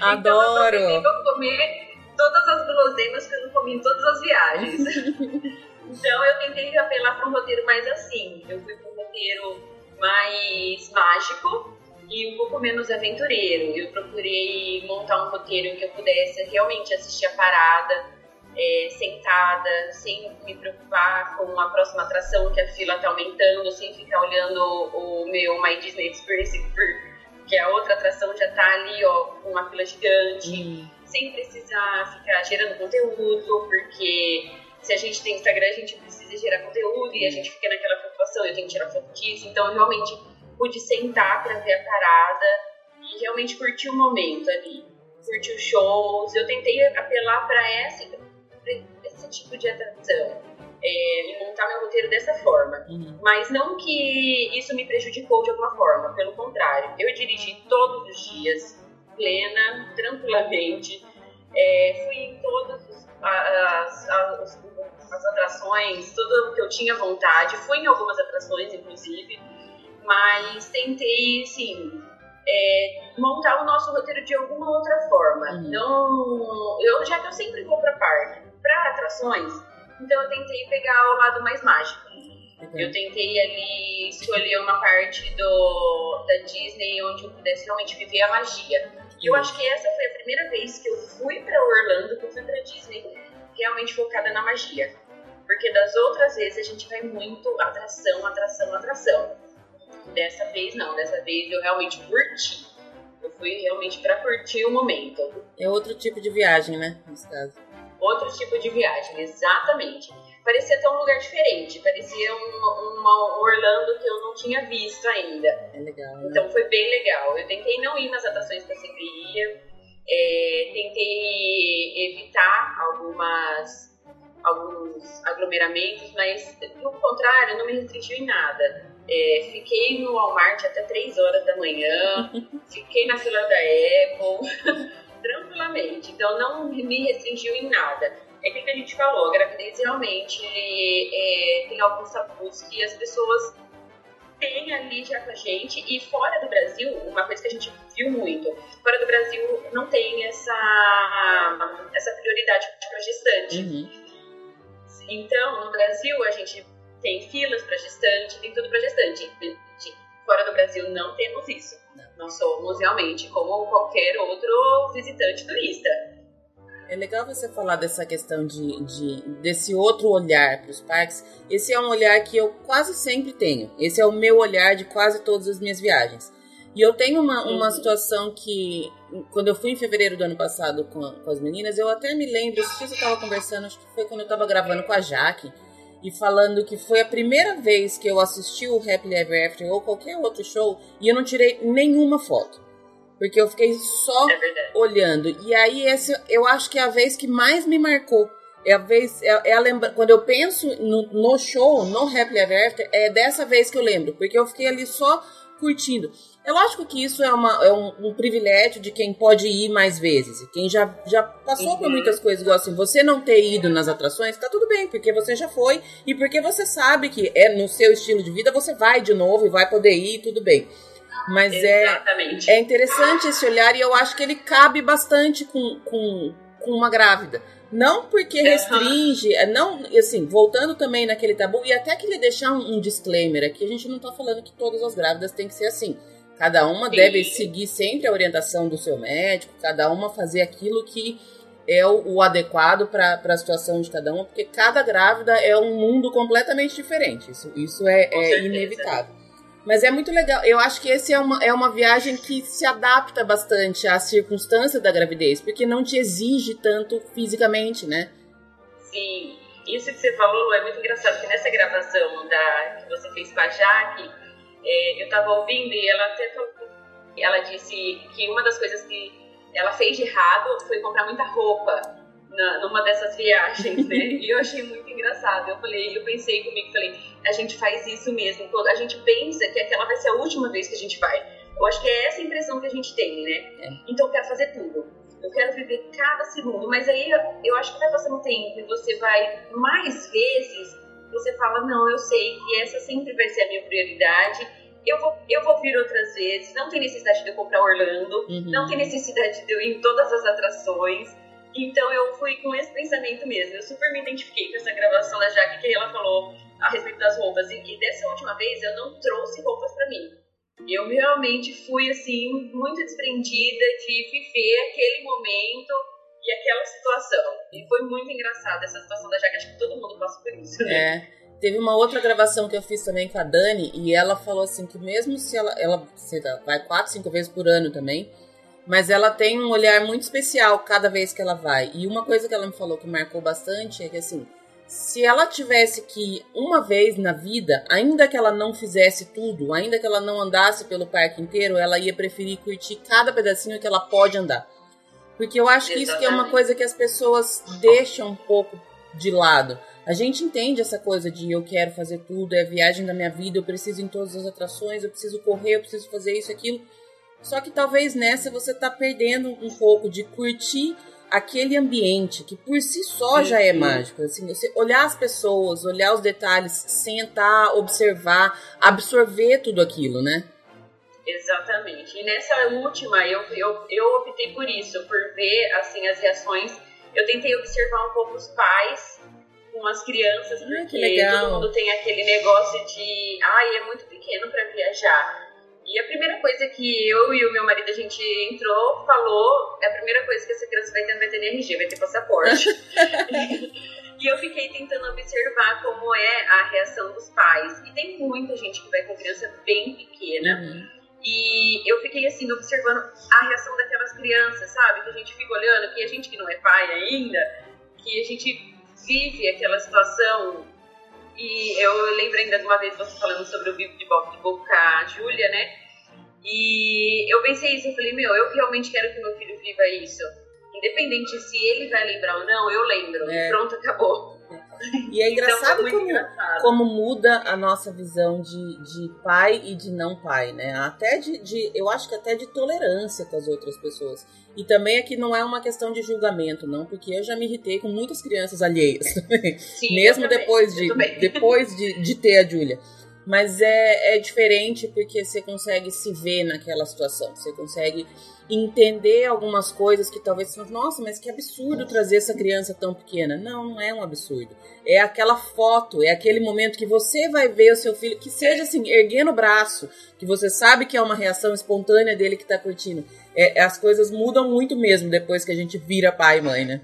Adoro! Então eu vou comer todas as guloseimas que eu não comi em todas as viagens. então eu tentei apelar para um roteiro mais assim. Eu fui para um roteiro mais mágico e um pouco menos aventureiro. Eu procurei montar um roteiro que eu pudesse realmente assistir a parada é, sentada, sem me preocupar com a próxima atração que a fila está aumentando, sem ficar olhando o, meu My Disney Experience, que a outra atração já está ali, ó, com uma fila gigante, hum. sem precisar ficar gerando conteúdo, porque se a gente tem Instagram, a gente precisa gerar conteúdo e a gente fica naquela preocupação, eu tenho que tirar foto disso, então eu realmente pude sentar para ver a parada e realmente curtir o momento ali, curtir os shows, eu tentei apelar para essa esse tipo de atração. É, montar meu roteiro dessa forma. Uhum. Mas não que isso me prejudicou de alguma forma, pelo contrário. Eu dirigi todos os dias, plena, tranquilamente. É, fui em todas as, as, as, atrações, tudo que eu tinha vontade. Fui em algumas atrações, inclusive. Mas tentei, assim, é, montar o nosso roteiro de alguma outra forma. Uhum. Não, eu já que eu sempre vou para parque, atrações, então eu tentei pegar o lado mais mágico. Uhum. Eu tentei ali escolher uma parte do, da Disney onde eu pudesse realmente viver a magia. E eu acho que essa foi a primeira vez que eu fui para Orlando, que eu fui para Disney, realmente focada na magia. Porque das outras vezes a gente vai muito atração, atração, atração. Dessa vez não, dessa vez eu realmente curti. Eu fui realmente para curtir o momento. É outro tipo de viagem, né? Nesse caso. Outro tipo de viagem, exatamente. Parecia ter um lugar diferente, parecia um, uma Orlando que eu não tinha visto ainda. É legal. Né? Então foi bem legal. Eu tentei não ir nas atrações que eu sempre ia. É, tentei evitar algumas alguns aglomeramentos, mas no contrário, não me restringiu em nada. É, fiquei no Walmart até 3 horas da manhã, fiquei na fila da Apple, tranquilamente. Então não me restringiu em nada. É que a gente falou, a gravidez realmente é, tem alguns tabus que as pessoas têm ali já com a gente. E fora do Brasil, uma coisa que a gente viu muito, fora do Brasil não tem essa, essa prioridade para gestante. Uhum. Então, no Brasil, a gente tem filas para gestante, tem tudo para gestante. Fora do Brasil não temos isso. Nós somos realmente como qualquer outro visitante turista. É legal você falar dessa questão de, de desse outro olhar para os parques. Esse é um olhar que eu quase sempre tenho. Esse é o meu olhar de quase todas as minhas viagens. E eu tenho uma, uma uhum. situação que, quando eu fui em fevereiro do ano passado com, com as meninas, eu até me lembro, dia eu estava conversando, acho que foi quando eu estava gravando com a Jaque, e falando que foi a primeira vez que eu assisti o Happily Ever After ou qualquer outro show e eu não tirei nenhuma foto. Porque eu fiquei só é olhando. E aí, esse, eu acho que é a vez que mais me marcou. É a vez, é, é a lembra, quando eu penso no, no show, no Happily Ever After, é dessa vez que eu lembro. Porque eu fiquei ali só curtindo. É lógico que isso é, uma, é um, um, privilégio de quem pode ir mais vezes. Quem já, já passou uhum. por muitas coisas, igual assim, você não ter ido nas atrações, tá tudo bem, porque você já foi e porque você sabe que é no seu estilo de vida, você vai de novo e vai poder ir, tudo bem. Mas é, é interessante esse olhar e eu acho que ele cabe bastante com, com, com uma grávida. Não porque restringe, uhum. não, assim, voltando também naquele tabu, e até que ele deixar um, um disclaimer aqui, a gente não tá falando que todas as grávidas têm que ser assim. Cada uma Sim. deve seguir sempre a orientação do seu médico, cada uma fazer aquilo que é o, o adequado para a situação de cada uma, porque cada grávida é um mundo completamente diferente. Isso, isso é, é inevitável. Mas é muito legal. Eu acho que esse é uma, é uma viagem que se adapta bastante à circunstância da gravidez, porque não te exige tanto fisicamente, né? Sim. Isso que você falou é muito engraçado, porque nessa gravação da, que você fez com a Jaque, é, eu estava ouvindo e ela até falou, ela disse que uma das coisas que ela fez de errado foi comprar muita roupa na, numa dessas viagens, né? e eu achei muito engraçado. Eu falei, eu pensei comigo, falei, a gente faz isso mesmo. A gente pensa que aquela vai ser a última vez que a gente vai. Eu acho que é essa impressão que a gente tem, né? É. Então eu quero fazer tudo. Eu quero viver cada segundo. Mas aí eu acho que vai passando um tempo e você vai mais vezes você fala, não, eu sei que essa sempre vai ser a minha prioridade. Eu vou, eu vou vir outras vezes, não tem necessidade de eu comprar Orlando, uhum. não tem necessidade de eu ir em todas as atrações. Então eu fui com esse pensamento mesmo. Eu super me identifiquei com essa gravação da Jaque que ela falou a respeito das roupas. E, e dessa última vez eu não trouxe roupas para mim. Eu realmente fui assim muito desprendida de viver aquele momento e aquela situação. E foi muito engraçado essa situação da Jaque, acho que todo mundo passa por isso, né? É. Teve uma outra gravação que eu fiz também com a Dani e ela falou assim que mesmo se ela, ela vai quatro, cinco vezes por ano também, mas ela tem um olhar muito especial cada vez que ela vai. E uma coisa que ela me falou que marcou bastante é que assim, se ela tivesse que ir uma vez na vida, ainda que ela não fizesse tudo, ainda que ela não andasse pelo parque inteiro, ela ia preferir curtir cada pedacinho que ela pode andar. Porque eu acho que isso que é uma coisa que as pessoas deixam um pouco de lado. A gente entende essa coisa de eu quero fazer tudo, é a viagem da minha vida, eu preciso em todas as atrações, eu preciso correr, eu preciso fazer isso, aquilo. Só que talvez nessa você tá perdendo um pouco de curtir aquele ambiente que por si só já é mágico. Assim, você olhar as pessoas, olhar os detalhes, sentar, observar, absorver tudo aquilo, né? Exatamente. E nessa última, eu, eu, eu optei por isso, por ver assim as reações. Eu tentei observar um pouco os pais com as crianças, Ah, porque que legal. todo mundo tem aquele negócio de, ai, é muito pequeno para viajar. E a primeira coisa que eu e o meu marido a gente entrou, falou, é a primeira coisa que essa criança vai ter, vai ter NRG, vai ter passaporte. e eu fiquei tentando observar como é a reação dos pais. E tem muita gente que vai com criança bem pequena. Uhum. E eu fiquei assim, observando a reação daquelas crianças, sabe? Que a gente fica olhando, que a gente que não é pai ainda, que a gente vive aquela situação. E eu lembro ainda de uma vez você falando sobre o Vivo de Boca de Boca, a Júlia, né? E eu pensei isso, eu falei, meu, eu realmente quero que meu filho viva isso. Independente se ele vai lembrar ou não, eu lembro. É. E pronto, acabou. E é então engraçado foi muito como, engraçado. como muda a nossa visão de, de pai e de não pai, né? Até de, de. Eu acho que até de tolerância com as outras pessoas. E também aqui não é uma questão de julgamento, não, porque eu já me irritei com muitas crianças alheias também. Sim, Mesmo depois, de, depois de, de ter a Júlia. Mas é, é diferente porque você consegue se ver naquela situação. Você consegue entender algumas coisas que talvez você nossa, mas que absurdo trazer essa criança tão pequena. Não, não é um absurdo. É aquela foto, é aquele momento que você vai ver o seu filho, que seja assim, erguendo o braço, que você sabe que é uma reação espontânea dele que tá curtindo. É, as coisas mudam muito mesmo depois que a gente vira pai e mãe, né?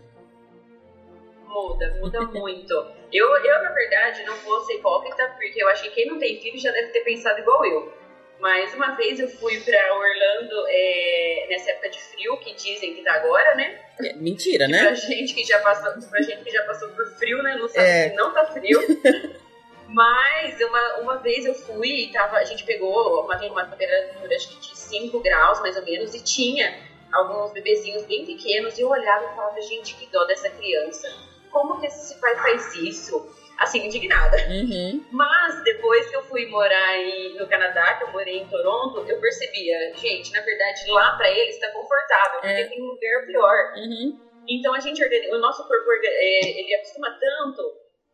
Muda, muda muito. Eu, eu, na verdade, não vou ser hipócrita, porque eu acho que quem não tem filho já deve ter pensado igual eu. Mas uma vez eu fui pra Orlando é, nessa época de frio, que dizem que tá agora, né? É, mentira, E né? Pra gente que já passou, pra gente que já passou por frio, né? Não sabe É. que não tá frio. Mas uma, uma vez eu fui e tava, a gente pegou uma, uma temperatura acho que de 5 graus, mais ou menos, e tinha alguns bebezinhos bem pequenos, e eu olhava e falava, gente, que dó dessa criança. Como que esse pai faz isso? Assim, indignada. Uhum. Mas depois que eu fui morar em- no Canadá, que eu morei em Toronto, eu percebia, gente, na verdade, lá pra eles tá confortável, porque É. tem um lugar pior. Uhum. Então a gente o nosso corpo é, ele acostuma tanto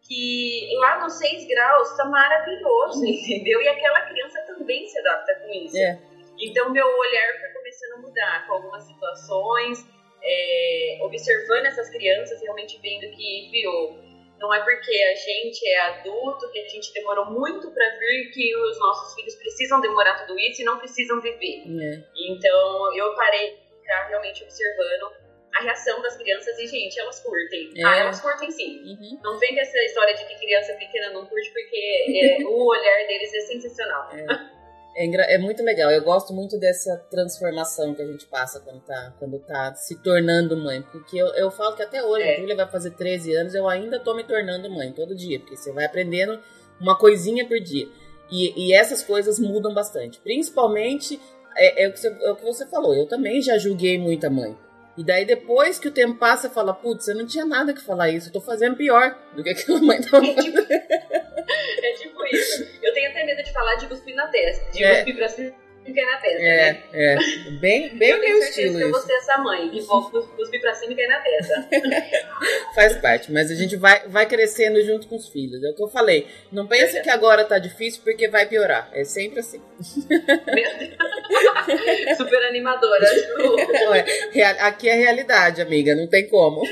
que lá nos 6 graus tá maravilhoso, entendeu? E aquela criança também se adapta com isso. É. Então meu olhar foi começando a mudar com algumas situações, é, observando essas crianças, realmente vendo que, viu, não é porque a gente é adulto, que a gente demorou muito para vir, que os nossos filhos precisam demorar tudo isso e não precisam viver. É. Então eu parei ficar realmente observando a reação das crianças e, gente, elas curtem. É. Ah, elas curtem sim. Uhum. Não vem com essa história de que criança pequena não curte, porque é, o olhar deles é sensacional. É, engra- é muito legal. Eu gosto muito dessa transformação que a gente passa quando tá, quando tá se tornando mãe. Porque eu, eu falo que até hoje, É. a Júlia vai fazer 13 anos, eu ainda tô me tornando mãe todo dia. Porque você vai aprendendo uma coisinha por dia. E, e essas coisas mudam bastante. Principalmente, é, é o que você, é o que você falou, eu também já julguei muita mãe. E daí depois que o tempo passa, você fala, putz, eu não tinha nada que falar isso, eu tô fazendo pior do que aquela mãe tava É tipo, é tipo isso. Eu tenho até medo de falar de cuspir na testa. De É. cuspir pra cima e cair na testa, É, né? é. Bem, bem eu tenho meu certeza estilo que eu vou ser essa mãe, que vou cus- cuspir pra cima e cair na testa. Faz parte, mas a gente vai, vai crescendo junto com os filhos. É o que eu falei. Não pensa que agora tá difícil porque vai piorar. É sempre assim. Super animadora, é, aqui é realidade, amiga. Não tem como.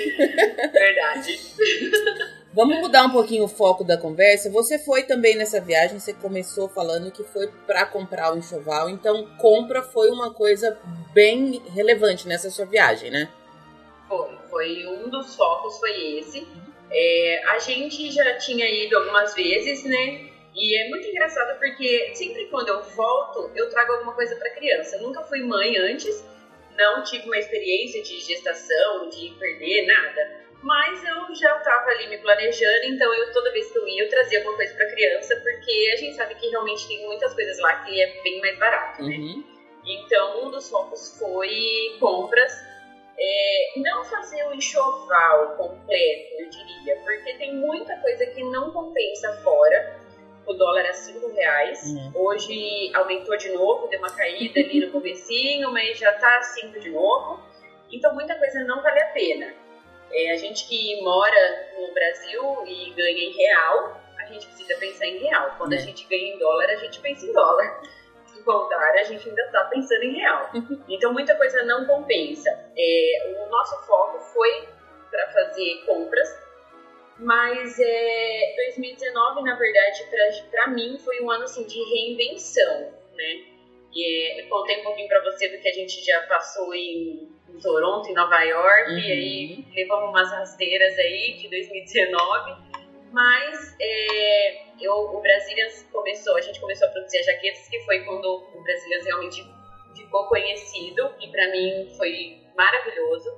Verdade. Vamos mudar um pouquinho o foco da conversa. Você foi também nessa viagem, você começou falando que foi para comprar o enxoval, então compra foi uma coisa bem relevante nessa sua viagem, né? Foi, foi um dos focos, foi esse. É, a gente já tinha ido algumas vezes, né? E é muito engraçado porque sempre quando eu volto, eu trago alguma coisa para criança. Eu nunca fui mãe antes, não tive uma experiência de gestação, de perder, nada. Mas eu já estava ali me planejando, então eu toda vez que eu ia, eu trazia alguma coisa para criança, porque a gente sabe que realmente tem muitas coisas lá que é bem mais barato, né? Uhum. Então, um dos focos foi compras. É, não fazer o enxoval completo, eu diria, porque tem muita coisa que não compensa fora. O dólar é 5 reais. Uhum. Hoje aumentou de novo, deu uma caída ali no comecinho, mas já tá 5 de novo. Então, muita coisa não vale a pena. É, a gente que mora no Brasil e ganha em real, a gente precisa pensar em real. Quando É. a gente ganha em dólar, a gente pensa em dólar do contrário, a gente ainda está pensando em real. Então, muita coisa não compensa. É, o nosso foco foi para fazer compras Mas é, 2019, na verdade, para mim foi um ano assim, de reinvenção, né? E é, contei um pouquinho para você do que a gente já passou em, em Toronto, em Nova York, uhum. e aí levamos umas rasteiras aí de 2019. Mas é, eu, o Brasilians começou, a gente começou a produzir as jaquetas, que foi quando o Brasilians realmente ficou conhecido, e para mim foi maravilhoso.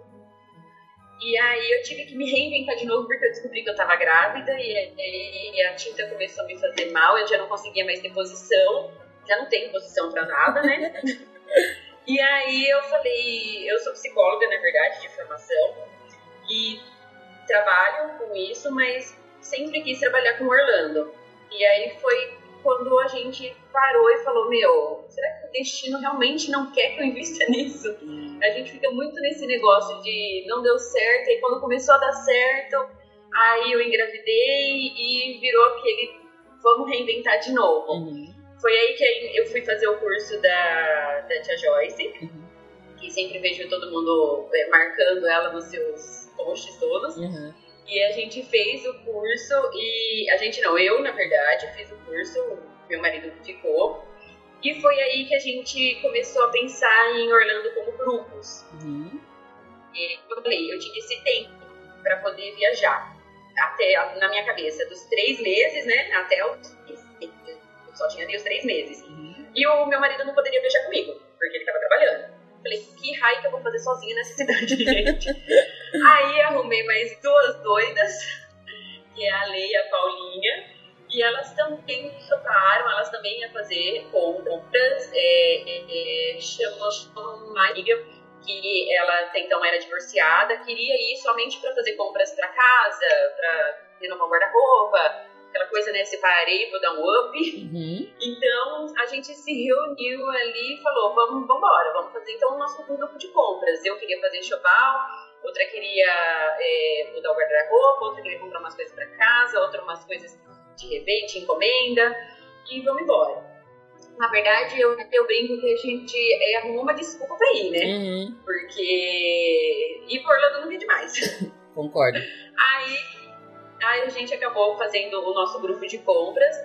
E aí eu tive que me reinventar de novo porque eu descobri que eu tava grávida e, e, a tinta começou a me fazer mal, eu já não conseguia mais ter posição, já não tenho posição pra nada, né? e aí eu falei, eu sou psicóloga, na verdade, de formação, e trabalho com isso, mas sempre quis trabalhar com Orlando. E aí foi quando a gente parou e falou: Meu, será que o destino realmente não quer que eu invista nisso? A gente fica muito nesse negócio de não deu certo, e quando começou a dar certo, aí eu engravidei e virou aquele vamos reinventar de novo. Uhum. Foi aí que eu fui fazer o curso da, da Tia Joyce, uhum. que sempre vejo todo mundo é, marcando ela nos seus posts todos. Uhum. E a gente fez o curso e a gente não, eu na verdade fiz o curso, meu marido ficou. E foi aí que a gente começou a pensar em Orlando como grupos. Uhum. E eu falei, eu tinha esse tempo para poder viajar. Até na minha cabeça, dos três meses, né? Até os. Só tinha ali os três meses. Uhum. E o meu marido não poderia viajar comigo, porque ele estava trabalhando. Falei, que raio que eu vou fazer sozinha nessa cidade, gente? Aí arrumei mais duas doidas, que é a Leia e a Paulinha, e elas também toparam, elas também iam fazer compras, é, é, é chamou uma amiga que ela até então era divorciada, queria ir somente para fazer compras para casa, para renovar o guarda-roupa, aquela coisa, né? Separei, vou dar um up. Uhum. Então a gente se reuniu ali e falou: vamos, vamos embora, vamos fazer então o nosso grupo de compras. Eu queria fazer choval, outra queria é, mudar o guarda-roupa, outra queria comprar umas coisas para casa, outra umas coisas de repente, encomenda, e vamos embora. Na verdade, eu, eu brinco que a gente é, arrumou uma desculpa pra ir, né? Uhum. Porque ir por Orlando não é demais. Concordo. Aí a gente acabou fazendo o nosso grupo de compras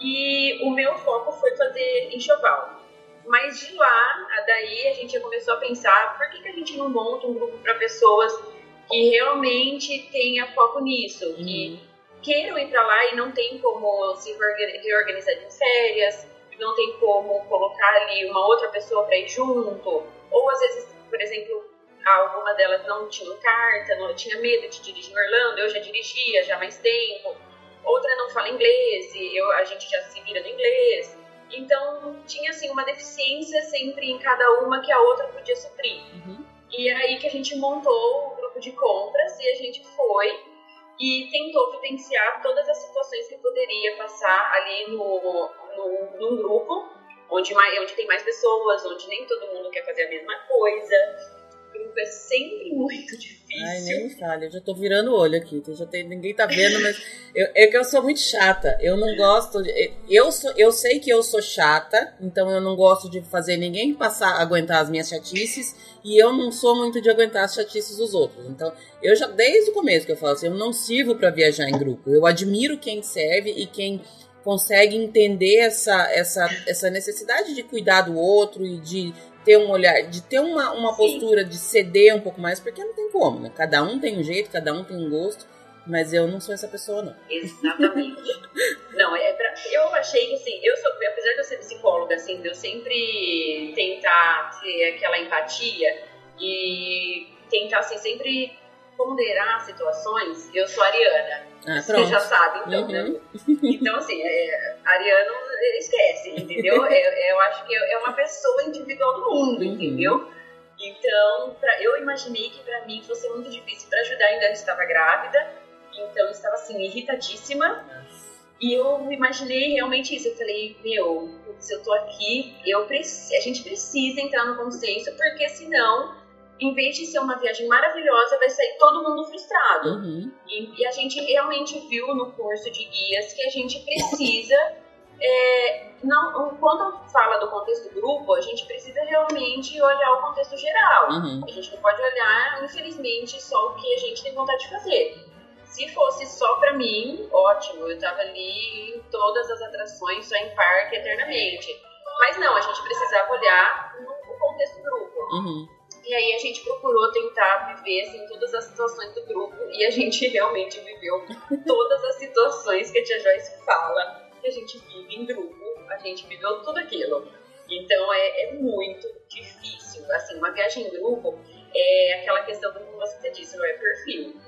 e o meu foco foi fazer enxoval. Mas de lá, daí a gente começou a pensar por que, que a gente não monta um grupo para pessoas que realmente tenha foco nisso, uhum. que queiram ir para lá e não tem como se reorganizar de férias, não tem como colocar ali uma outra pessoa para ir junto, ou às vezes, por exemplo, Alguma delas não tinham carta, não tinha medo de dirigir em Orlando, eu já dirigia já há mais tempo. Outra não fala inglês, e eu, a gente já se vira no inglês. Então tinha assim uma deficiência sempre em cada uma que a outra podia suprir. Uhum. E é aí que a gente montou o grupo de compras e a gente foi e tentou vivenciar todas as situações que poderia passar ali no, no, no grupo, onde, mais, onde tem mais pessoas, onde nem todo mundo quer fazer a mesma coisa grupo é sempre muito difícil. Ai, nem me fale, eu já tô virando o olho aqui. Já tem, ninguém tá vendo, mas eu, é que eu sou muito chata. Eu não gosto. De, eu, sou, eu sei que eu sou chata, então eu não gosto de fazer ninguém passar, aguentar as minhas chatices. E eu não sou muito de aguentar as chatices dos outros. Então, eu já, desde o começo que eu falo assim, eu não sirvo para viajar em grupo. Eu admiro quem serve e quem consegue entender essa, essa, essa necessidade de cuidar do outro e de ter um olhar, de ter uma, uma postura de ceder um pouco mais, porque não tem como, né? Cada um tem um jeito, cada um tem um gosto, mas eu não sou essa pessoa, não. Exatamente. não, é pra, eu achei que, assim, eu sou, apesar de eu ser psicóloga, assim, de eu sempre tentar ter aquela empatia e tentar, assim, sempre ponderar situações, eu sou ariana. Ah, Você já sabe, então, né? uhum. né? Então, assim, é, ariano esquece, entendeu? é, eu acho que é uma pessoa individual do mundo, uhum. entendeu? Então, pra, eu imaginei que para mim fosse muito difícil para ajudar, ainda estava grávida, então eu estava assim, irritadíssima. E eu imaginei realmente isso. Eu falei, meu, se eu tô aqui, eu a gente precisa entrar no consenso, porque senão em vez de ser uma viagem maravilhosa, vai sair todo mundo frustrado. Uhum. E, e, a gente realmente viu no curso de guias que a gente precisa. É, não, quando fala do contexto grupo, a gente precisa realmente olhar o contexto geral. Uhum. A gente não pode olhar, infelizmente, só o que a gente tem vontade de fazer. Se fosse só para mim, ótimo, eu tava ali em todas as atrações, só em parque eternamente. Mas não, a gente precisava olhar no contexto grupo. Uhum. E aí a gente procurou tentar viver assim, todas as situações do grupo e a gente realmente viveu todas as situações que a tia Joyce fala que a gente vive em grupo, a gente viveu tudo aquilo. Então é, é muito difícil. Assim, uma viagem em grupo é aquela questão como você disse, não é perfil.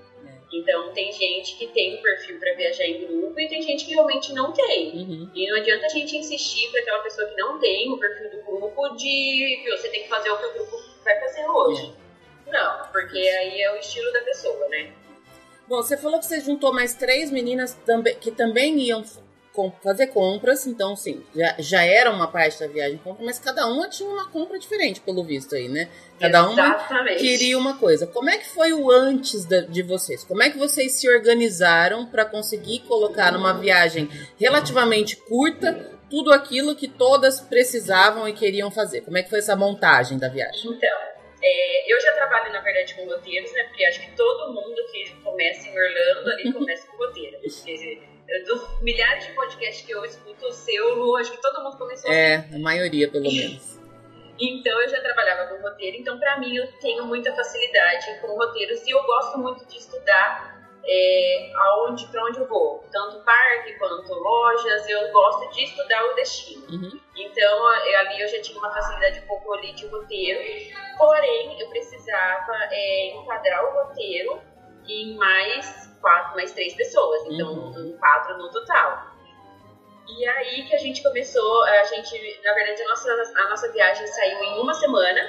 Então, tem gente que tem um perfil para viajar em grupo e tem gente que realmente não tem. Uhum. E não adianta a gente insistir para aquela pessoa que não tem o perfil do grupo de que você tem que fazer o que o grupo vai fazer hoje. Não, porque aí é o estilo da pessoa, né? Bom, você falou que você juntou mais três meninas que também iam fazer compras, então sim, já, já era uma parte da viagem compra, mas cada uma tinha uma compra diferente, pelo visto aí, né? Cada uma Exatamente. queria uma coisa. Como é que foi o antes da- de vocês? Como é que vocês se organizaram para conseguir colocar numa viagem relativamente curta tudo aquilo que todas precisavam e queriam fazer? Como é que foi essa montagem da viagem? Então, é, eu já trabalho, na verdade, com roteiros, né? Porque acho que todo mundo que começa em Orlando ali começa com roteiro. Porque, dos milhares de podcasts que eu escuto, o seu, Lu, acho que todo mundo começou. É, a maioria, pelo menos. Então eu já trabalhava com roteiro, então pra mim eu tenho muita facilidade com roteiros e eu gosto muito de estudar é, aonde, para onde eu vou, tanto parque quanto lojas, eu gosto de estudar o destino. Uhum. Então eu- ali eu já tinha uma facilidade um pouco ali de roteiro, porém eu precisava é, enquadrar o roteiro em mais quatro, mais três pessoas, então Uhum. quatro no total. E aí que a gente começou, a gente, na verdade, a nossa, a nossa viagem saiu em uma semana.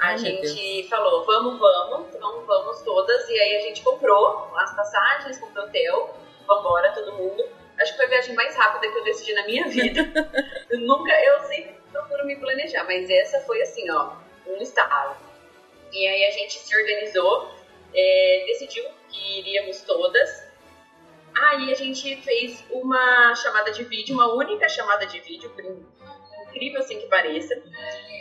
A Ai, gente falou, vamos, vamos, então vamos todas. E aí a gente comprou as passagens, comprou hotel, vambora, todo mundo. Acho que foi a viagem mais rápida que eu decidi na minha vida. eu nunca, eu sempre procuro me planejar, mas essa foi assim, ó, um estalo. E aí a gente se organizou, é, decidiu que iríamos todas. Aí a gente fez uma chamada de vídeo, uma única chamada de vídeo, por incrível assim que pareça.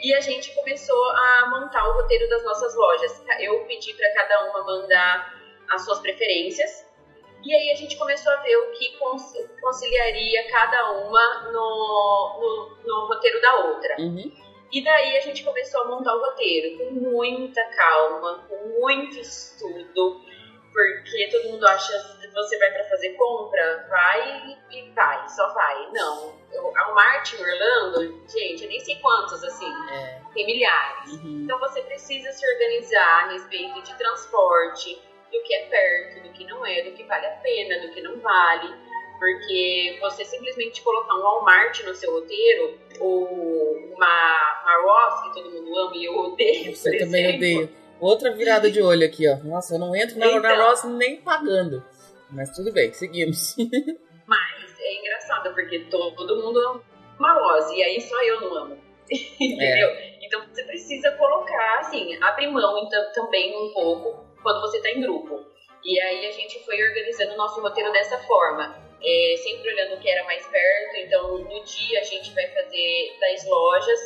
E a gente começou a montar o roteiro das nossas lojas. Eu pedi para cada uma mandar as suas preferências. E aí a gente começou a ver o que conciliaria cada uma no, no, no roteiro da outra. Uhum. E daí a gente começou a montar o roteiro com muita calma, com muito estudo, porque todo mundo acha que você vai para fazer compra, vai e vai, só vai. Não, eu, a Walmart em Orlando, gente, eu nem sei quantos assim, É. tem milhares. Uhum. Então você precisa se organizar a respeito de transporte, do que é perto, do que não é, do que vale a pena, do que não vale. Porque você simplesmente colocar um Walmart no seu roteiro, ou uma, uma Ross, que todo mundo ama e eu odeio. Você por também exemplo. odeio. Outra virada de olho aqui, ó. Nossa, eu não entro na Então. Ross nem pagando. Mas tudo bem, seguimos. Mas é engraçado, porque todo mundo ama uma Ross, e aí só eu não amo. Entendeu? Então você precisa colocar, assim, abrir mão então, também um pouco quando você tá em grupo. E aí a gente foi organizando o nosso roteiro dessa forma. É, sempre olhando o que era mais perto, então no dia a gente vai fazer das lojas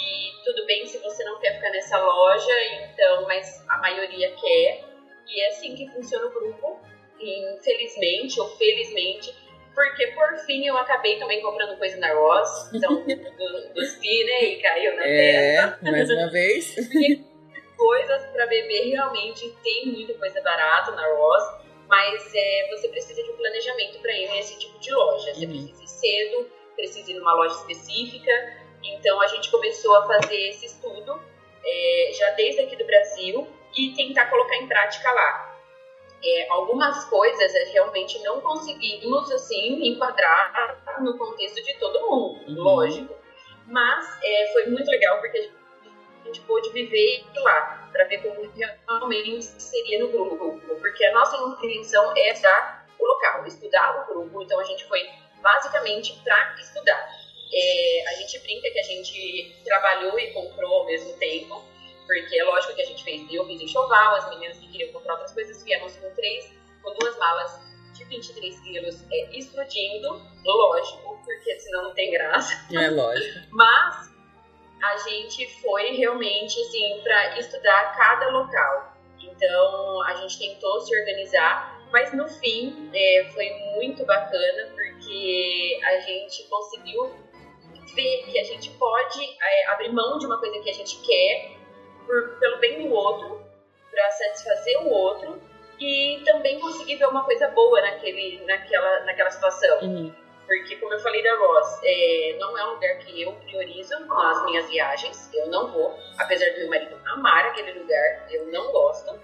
e tudo bem se você não quer ficar nessa loja, então, mas a maioria quer. E é assim que funciona o grupo, infelizmente ou felizmente, porque por fim eu acabei também comprando coisa na Ross, então do, dos né, e caiu na testa. É, mais uma vez. Coisas para beber realmente tem muita coisa barata na Ross, mas é, você precisa de um planejamento para ir nesse tipo de loja. Você Uhum. precisa ir cedo, precisa ir numa loja específica. Então a gente começou a fazer esse estudo é, já desde aqui do Brasil e tentar colocar em prática lá. É, algumas coisas é, realmente não conseguimos assim enquadrar no contexto de todo mundo, Uhum. lógico. Mas é, foi muito legal porque a gente pôde viver lá para ver como realmente seria no grupo, porque a nossa intenção é estudar o local, estudar o grupo. Então a gente foi basicamente para estudar. É, a gente brinca que a gente trabalhou e comprou ao mesmo tempo, porque é lógico que a gente fez, eu fiz enxoval, as meninas que queriam comprar outras coisas, viemos com três, com duas malas de 23 quilos é, explodindo, lógico, porque senão não tem graça. É lógico. Mas a gente foi realmente assim para estudar cada local. Então a gente tentou se organizar Mas no fim é, foi muito bacana porque a gente conseguiu ver que a gente pode é, abrir mão de uma coisa que a gente quer por, pelo bem do outro, para satisfazer o outro e também conseguir ver uma coisa boa naquele, naquela, naquela situação. Uhum. Porque, como eu falei da Ross, é, não é um lugar que eu priorizo nas minhas viagens, eu não vou, apesar do meu marido amar aquele lugar, eu não gosto.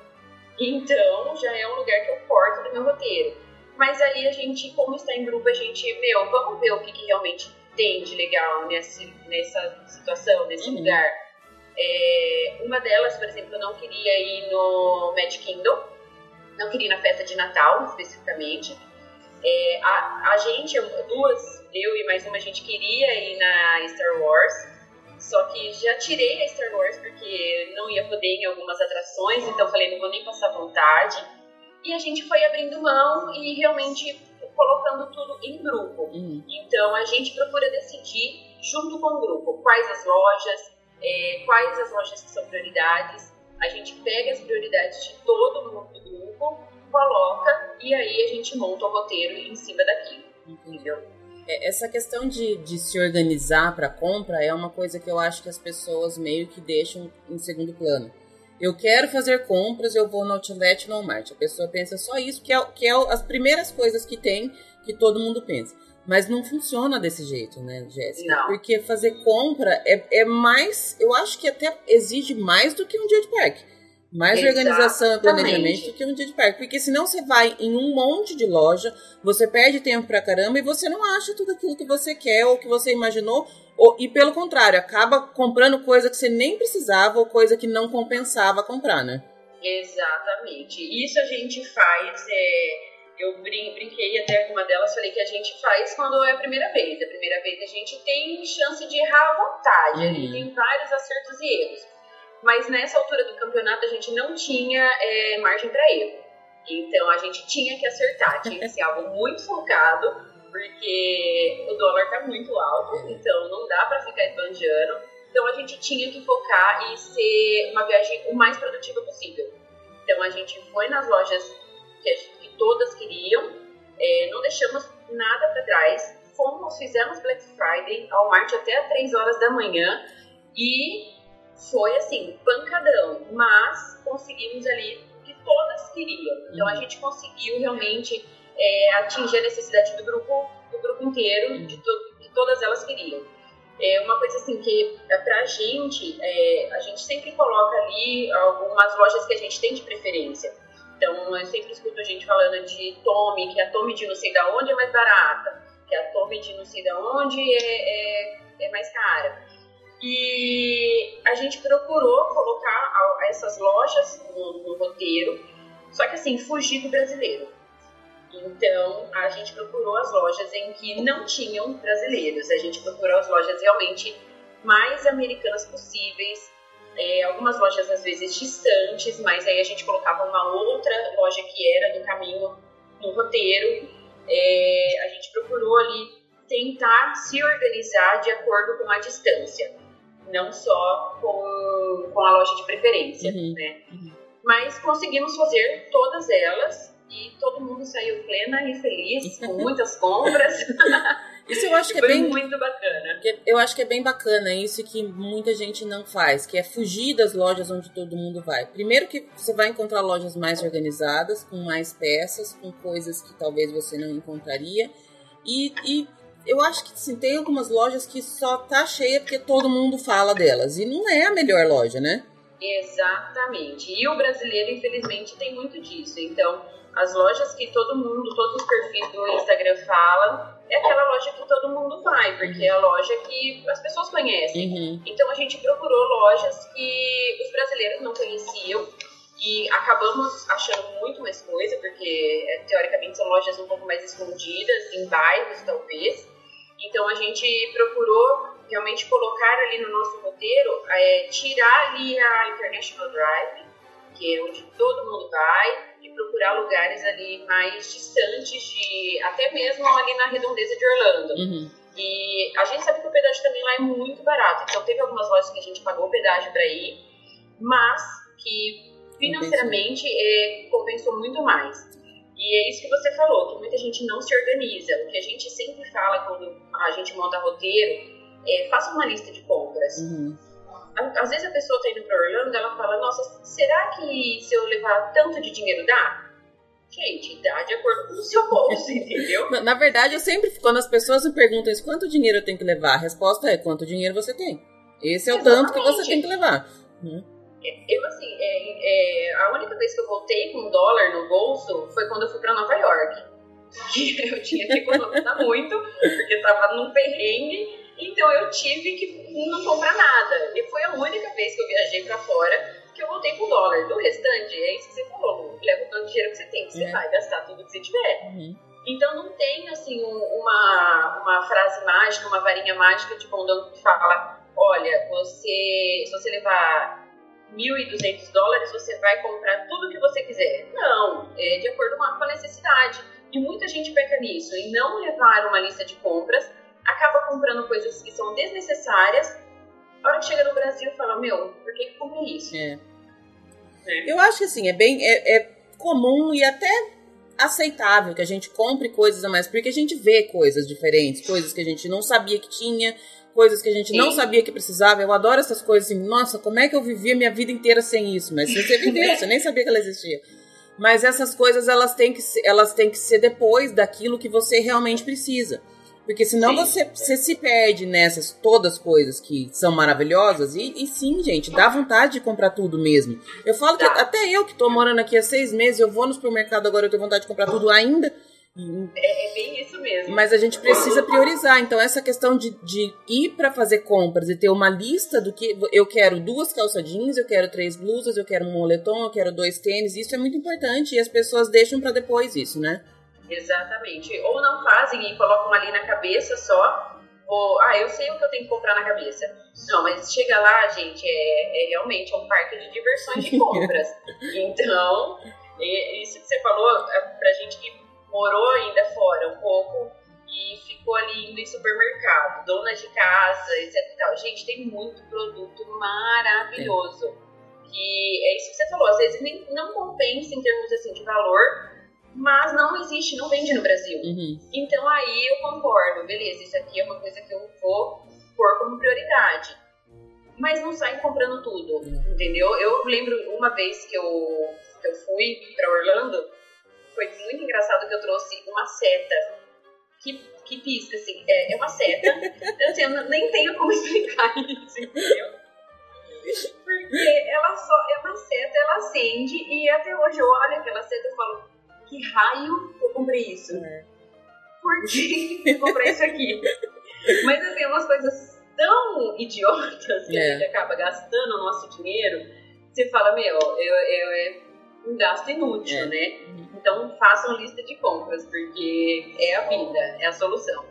Então, já é um lugar que eu corto do meu roteiro. Mas aí a gente, como está em grupo, a gente, meu, vamos ver o que, que realmente tem de legal nesse, nessa situação, nesse uhum. lugar. É, uma delas, por exemplo, eu não queria ir no Magic Kingdom, não queria ir na festa de Natal, especificamente. É, a, a gente, duas, eu e mais uma, a gente queria ir na Star Wars, só que já tirei a Star Wars porque não ia poder em algumas atrações, então falei, não vou nem passar vontade. E a gente foi abrindo mão e realmente colocando tudo em grupo. Uhum. Então a gente procura decidir junto com o grupo quais as lojas, é, quais as lojas que são prioridades. A gente pega as prioridades de todo mundo do grupo, coloca e aí a gente monta o roteiro em cima daquilo. Entendeu? É, essa questão de, de se organizar para compra é uma coisa que eu acho que as pessoas meio que deixam em segundo plano. Eu quero fazer compras, eu vou no Outlet no Walmart. A pessoa pensa só isso, que é, que é as primeiras coisas que tem que todo mundo pensa. Mas não funciona desse jeito, né, Jéssica? Porque fazer compra é, é mais. Eu acho que até exige mais do que um dia de parque. Mais Exatamente. organização e planejamento do que um dia de parque. Porque senão você vai em um monte de loja, você perde tempo pra caramba e você não acha tudo aquilo que você quer ou que você imaginou. Ou, e pelo contrário, acaba comprando coisa que você nem precisava ou coisa que não compensava comprar, né? Exatamente. Isso a gente faz. É eu brin brinquei até com uma delas, falei que a gente faz quando é a primeira vez. A primeira vez a gente tem chance de errar à vontade, uhum. tem vários acertos e erros. Mas nessa altura do campeonato a gente não tinha é, margem para erro. Então a gente tinha que acertar, tinha que ser algo muito focado, porque o dólar tá muito alto, então não dá para ficar esbanjando. Então a gente tinha que focar e ser uma viagem o mais produtiva possível. Então a gente foi nas lojas que, que todas queriam, é, não deixamos nada para trás. Fomos, fizemos Black Friday ao Marte até às 3 horas da manhã e foi assim, pancadão, mas conseguimos ali o que todas queriam. Então a uhum. gente conseguiu realmente é, atingir a necessidade do grupo, do grupo inteiro, de to que todas elas queriam. É uma coisa assim que é, pra gente, é, a gente sempre coloca ali algumas lojas que a gente tem de preferência. Então, eu sempre escuto a gente falando de Tommy, que a Tommy de não sei da onde é mais barata, que a Tommy de não sei da onde é, é, é mais cara. E a gente procurou colocar essas lojas no, no roteiro, só que assim, fugir do brasileiro. Então, a gente procurou as lojas em que não tinham brasileiros. A gente procurou as lojas realmente mais americanas possíveis, é, algumas lojas às vezes distantes, mas aí a gente colocava uma outra loja que era no caminho no roteiro. É, a gente procurou ali tentar se organizar de acordo com a distância, não só com, com a loja de preferência, uhum. né? Uhum. Mas conseguimos fazer todas elas e todo mundo saiu plena e feliz, com muitas compras. Isso eu acho que é bem muito bacana. Eu acho que é bem bacana isso que muita gente não faz, que é fugir das lojas onde todo mundo vai. Primeiro que você vai encontrar lojas mais organizadas, com mais peças, com coisas que talvez você não encontraria. E, e eu acho que sim, tem algumas lojas que só tá cheia porque todo mundo fala delas. E não é a melhor loja, né? Exatamente. E o brasileiro, infelizmente, tem muito disso. Então, as lojas que todo mundo, todos os perfis do Instagram falam, é aquela loja que todo mundo vai, porque é a loja que as pessoas conhecem. Uhum. Então a gente procurou lojas que os brasileiros não conheciam e acabamos achando muito mais coisa, porque é, teoricamente são lojas um pouco mais escondidas, em bairros talvez. Então a gente procurou realmente colocar ali no nosso roteiro, é, tirar ali a International Drive, que é onde todo mundo vai, e procurar lugares ali mais distantes de até mesmo ali na redondeza de Orlando. Uhum. E a gente sabe que o pedágio também lá é muito barato. Então teve algumas lojas que a gente pagou o pedágio para ir, mas que financeiramente é, compensou muito mais. E é isso que você falou, que muita gente não se organiza. O que a gente sempre fala quando a gente monta roteiro é faça uma lista de compras. Uhum. Às vezes a pessoa tá indo pra Orlando ela fala, nossa, será que se eu levar tanto de dinheiro dá? Gente, dá de acordo com o seu bolso, entendeu? Na, na verdade, eu sempre, quando as pessoas me perguntam isso, quanto dinheiro eu tenho que levar, a resposta é quanto dinheiro você tem. Esse é o tanto que você Exatamente. tem que levar. Uhum. Eu, assim, é, é, a única vez que eu voltei com um dólar no bolso foi quando eu fui pra Nova York. Que eu tinha que economizar muito, porque tava num perrengue, então eu tive que não comprar nada. E foi a única vez que eu viajei pra fora que eu voltei com dólar. Do restante, é isso que você falou, leva o tanto de dinheiro que você tem, que você É. vai gastar tudo que você tiver. Uhum. Então não tem assim um- uma, uma frase mágica, uma varinha mágica de condão que fala, olha, você se você levar 1.200 dólares, você vai comprar tudo que você quiser. Não, é de acordo com a necessidade. E muita gente peca nisso, em não levar uma lista de compras, acaba comprando coisas que são desnecessárias. A hora que chega no Brasil, fala, meu, por que que eu comprei isso? É. É. Eu acho que assim, é bem é, é comum e até aceitável que a gente compre coisas a mais, porque a gente vê coisas diferentes, coisas que a gente não sabia que tinha, coisas que a gente não sabia que precisava. Eu adoro essas coisas assim, nossa, como é que eu vivia minha vida inteira sem isso? Mas você viveu, você nem sabia que ela existia. Mas essas coisas elas têm que ser, elas têm que ser depois daquilo que você realmente precisa. Porque senão Sim. você, você se perde nessas todas coisas que são maravilhosas. E, e sim, gente, dá vontade de comprar tudo mesmo. Eu falo que até eu que tô morando aqui há seis meses, eu vou no supermercado agora, eu tenho vontade de comprar tudo ainda. E- É, é bem isso mesmo. Mas a gente precisa priorizar. Então, essa questão de, de ir para fazer compras e ter uma lista do que eu quero duas calça jeans, eu quero três blusas, eu quero um moletom, eu quero dois tênis, isso é muito importante. E as pessoas deixam para depois isso, né? Exatamente. Ou não fazem e colocam ali na cabeça só. Ou, ah, eu sei o que eu tenho que comprar na cabeça. Não, mas chega lá, gente, é, é realmente um parque de diversões de compras. então, é- isso que você falou, é pra gente que morou ainda fora um pouco e ficou ali indo em supermercado, dona de casa, etc e tal. Gente, tem muito produto maravilhoso. Que é isso que você falou, às vezes nem, não compensa em termos assim de valor, mas não existe, não vende no Brasil. Uhum. Então aí eu concordo, beleza, isso aqui é uma coisa que eu vou pôr como prioridade. Mas não saem comprando tudo, entendeu? Eu lembro uma vez que eu, que eu fui pra Orlando, foi muito engraçado que eu trouxe uma seta que, que pisca, assim, é, é uma seta. assim, eu nem tenho como explicar isso, entendeu? Porque ela só é uma seta, ela acende, e até hoje eu olho aquela seta e falo, que raio eu comprei isso? É. Por que eu comprei isso aqui? Mas assim, umas coisas tão idiotas que É. a gente acaba gastando o nosso dinheiro, você fala, meu, eu, eu, é um gasto inútil, É. né? Então façam lista de compras, porque é a vida, é a solução.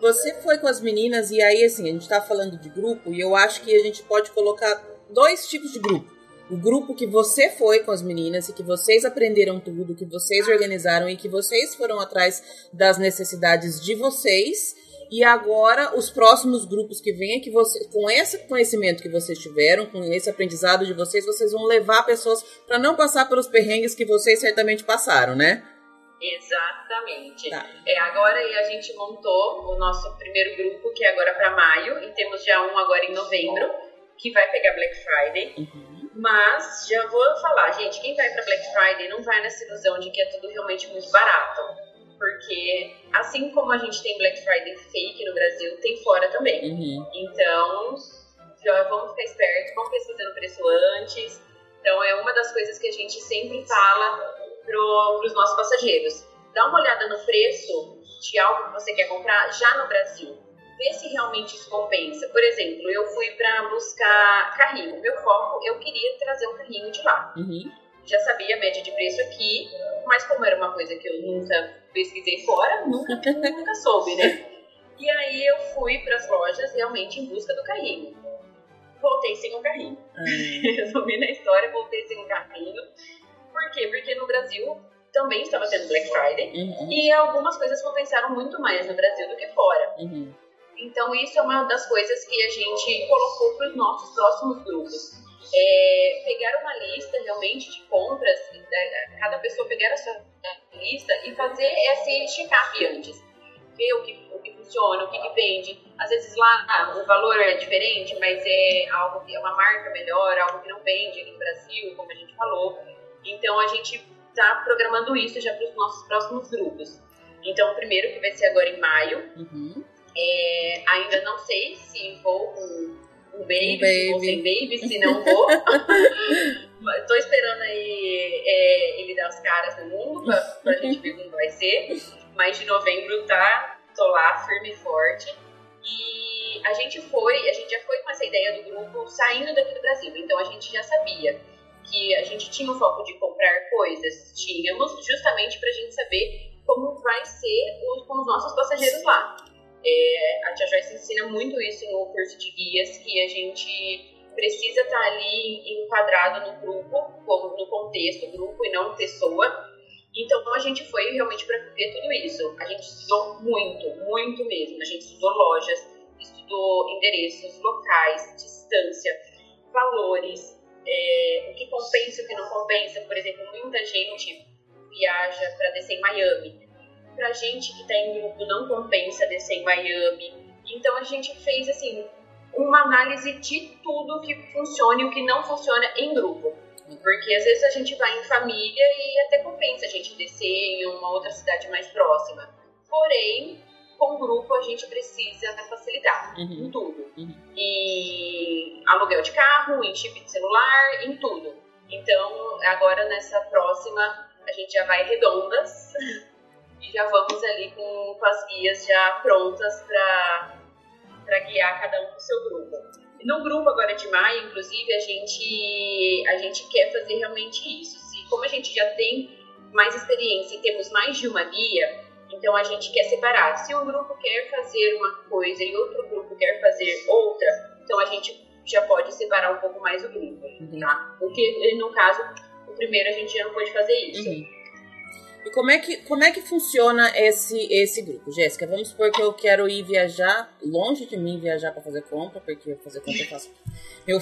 Você foi com as meninas e aí, assim, a gente tá falando de grupo e eu acho que a gente pode colocar dois tipos de grupo. O grupo que você foi com as meninas e que vocês aprenderam tudo, que vocês organizaram e que vocês foram atrás das necessidades de vocês. E agora, os próximos grupos que vêm é que você, com esse conhecimento que vocês tiveram, com esse aprendizado de vocês, vocês vão levar pessoas para não passar pelos perrengues que vocês certamente passaram, né? Exatamente. Tá. É, agora a gente montou o nosso primeiro grupo, que é agora para maio, e temos já um agora em novembro, que vai pegar Black Friday. Uhum. Mas já vou falar, gente, quem vai para Black Friday não vai nessa ilusão de que é tudo realmente muito barato. Porque assim como a gente tem Black Friday fake no Brasil, tem fora também. Uhum. Então, já vamos ficar espertos, vamos pesquisando o preço antes. Então, é uma das coisas que a gente sempre fala para os nossos passageiros. Dá uma olhada no preço de algo que você quer comprar já no Brasil. Vê se realmente isso compensa. Por exemplo, eu fui para buscar carrinho. Meu foco, eu queria trazer um carrinho de lá. Uhum. Já sabia a média de preço aqui, mas como era uma coisa que eu nunca pesquisei fora, nunca, nunca soube, né? E aí eu fui para as lojas realmente em busca do carrinho. Voltei sem o carrinho. Resumindo a história, voltei sem o carrinho. Por quê? Porque no Brasil também estava tendo Black Friday uhum. e algumas coisas compensaram muito mais no Brasil do que fora. Uhum. Então isso é uma das coisas que a gente colocou para os nossos próximos grupos. É, pegar uma lista realmente de compras, né, cada pessoa pegar a sua lista e fazer esse check-up antes. Ver o que, o que funciona, o que, que vende. Às vezes lá ah, o valor é diferente, mas é algo que é uma marca melhor, algo que não vende aqui no Brasil, como a gente falou. Então a gente está programando isso já para os nossos próximos grupos. Então, o primeiro que vai ser agora em maio. Uhum. É, ainda não sei se vou com um baby, um baby. se vou sem baby, se não vou. Estou esperando aí é, ele dar as caras no mundo para a gente ver como vai ser. Mas de novembro tá, tô lá firme e forte. E a gente foi, a gente já foi com essa ideia do grupo saindo daqui do Brasil. Então a gente já sabia que a gente tinha o foco de comprar coisas, tínhamos, justamente para a gente saber como vai ser os, com os nossos passageiros lá. É, a Tia Joyce ensina muito isso no curso de guias, que a gente precisa estar tá ali enquadrado no grupo, como no contexto grupo e não pessoa. Então a gente foi realmente para ver tudo isso. A gente estudou muito, muito mesmo. A gente estudou lojas, estudou endereços, locais, distância, valores, é, o que compensa e o que não compensa. Por exemplo, muita gente viaja para descer em Miami. Pra gente que tá em grupo não compensa descer em Miami. Então a gente fez assim uma análise de tudo que funciona e o que não funciona em grupo. Porque às vezes a gente vai em família e até compensa a gente descer em uma outra cidade mais próxima. Porém, com grupo a gente precisa da facilidade uhum. em tudo. Uhum. E aluguel de carro, em chip de celular, em tudo. Então, agora nessa próxima a gente já vai redondas e já vamos ali com, com as guias já prontas para guiar cada um pro seu grupo. No grupo agora de maio, inclusive, a gente, a gente quer fazer realmente isso. Se, como a gente já tem mais experiência e temos mais de uma guia, então a gente quer separar. Se um grupo quer fazer uma coisa e outro grupo quer fazer outra, então a gente já pode separar um pouco mais o grupo, tá? Porque no caso o primeiro a gente já não pôde fazer isso. Uhum. E como é que, como é que funciona esse, esse grupo, Jéssica? Vamos supor que eu quero ir viajar, longe de mim viajar para fazer compra, porque fazer compra eu faço. Eu,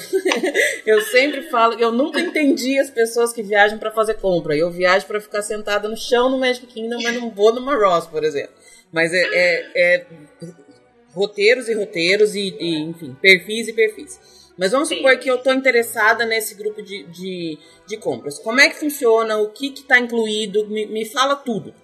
eu sempre falo, eu nunca entendi as pessoas que viajam para fazer compra. Eu viajo para ficar sentada no chão no Magic Kingdom, mas não vou numa Ross, por exemplo. Mas é, é, é roteiros e roteiros e, e, enfim, perfis e perfis. Mas vamos Sim. supor que eu estou interessada nesse grupo de, de, de, compras. Como é que funciona? O que está incluído? Me, me fala tudo.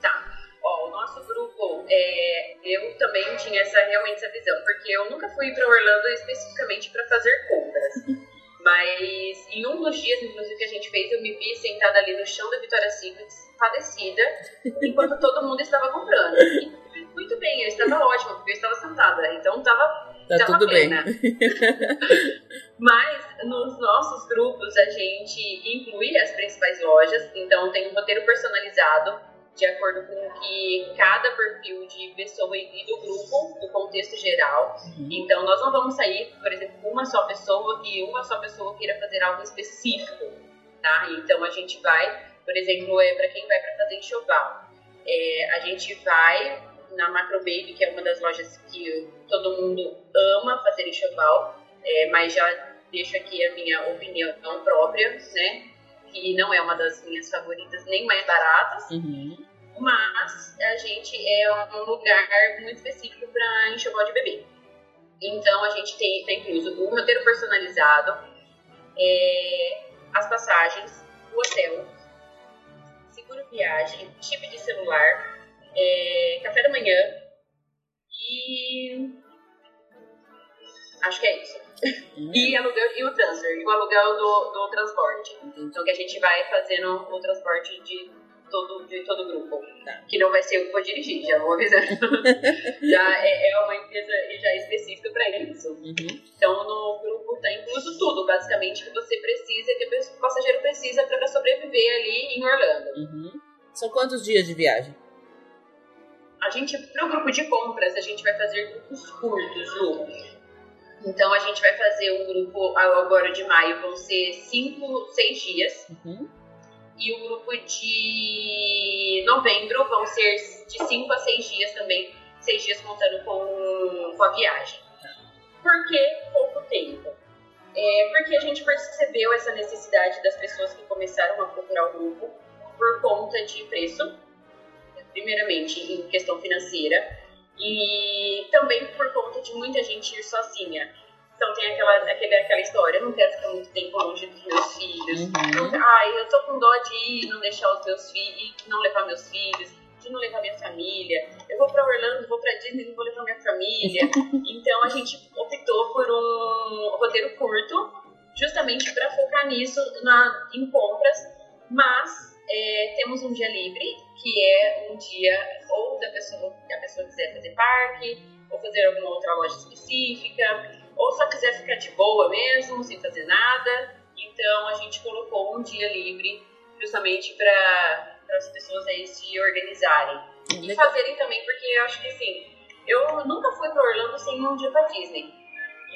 Tá. Ó, o nosso grupo, é, eu também tinha essa, realmente essa visão, porque eu nunca fui para Orlando especificamente para fazer compras. Mas em um dos dias, inclusive, que a gente fez, eu me vi sentada ali no chão da Victoria's Secret, padecida, enquanto todo mundo estava comprando. E muito bem, eu estava ótima, porque eu estava sentada. Então estava Tá tudo bem. Mas nos nossos grupos a gente inclui as principais lojas, então tem um roteiro personalizado de acordo com o que cada perfil de pessoa e do grupo, do contexto geral. Uhum. Então nós não vamos sair, por exemplo, com uma só pessoa que uma só pessoa queira fazer algo específico, tá? Então a gente vai, por exemplo, é para quem vai para fazer enxoval. É, a gente vai na Macro Baby, que é uma das lojas que todo mundo ama fazer enxoval, é, mas já deixo aqui a minha opinião própria, né? Que não é uma das minhas favoritas, nem mais baratas. Uhum. Mas a gente é um lugar muito específico para enxoval de bebê. Então a gente tem, tem incluso o roteiro personalizado, é, as passagens, o hotel, seguro viagem, chip de celular, é, café da manhã e. Acho que é isso. Hum. E, aluguel, e o transfer, e o aluguel do, do transporte. Então que a gente vai fazendo o transporte de todo, de todo o grupo. Tá. Que não vai ser eu que vou dirigir, já vou avisar. já é, é, uma empresa já específica para isso. Uhum. Então no grupo está incluso tudo, basicamente, que você precisa, que o passageiro precisa para sobreviver ali em Orlando. Uhum. São quantos dias de viagem? A gente, para o grupo de compras, a gente vai fazer grupos curtos, Lu. Então a gente vai fazer um grupo agora de maio, vão ser 5, 6 dias. Uhum. E o grupo de novembro vão ser de 5 a 6 dias também. 6 dias contando com, com a viagem. Por que pouco tempo? É porque a gente percebeu essa necessidade das pessoas que começaram a procurar o grupo por conta de preço, primeiramente em questão financeira, e também por conta de muita gente ir sozinha. Então tem aquela, aquele, aquela história, eu não quero ficar muito tempo longe dos meus filhos. Uhum. Não, ai, eu tô com dó de ir, não deixar os meus filhos, não levar meus filhos, de não levar minha família. Eu vou pra Orlando, vou pra Disney, não vou levar minha família. então a gente optou por um roteiro curto, justamente para focar nisso na, em compras, mas é, temos um dia livre, que é um dia ou da pessoa que a pessoa quiser fazer parque, ou fazer alguma outra loja específica, ou só quiser ficar de boa mesmo, sem fazer nada. Então a gente colocou um dia livre justamente para as pessoas aí se organizarem. E fazerem também, porque eu acho que assim, eu nunca fui para Orlando sem um dia para Disney.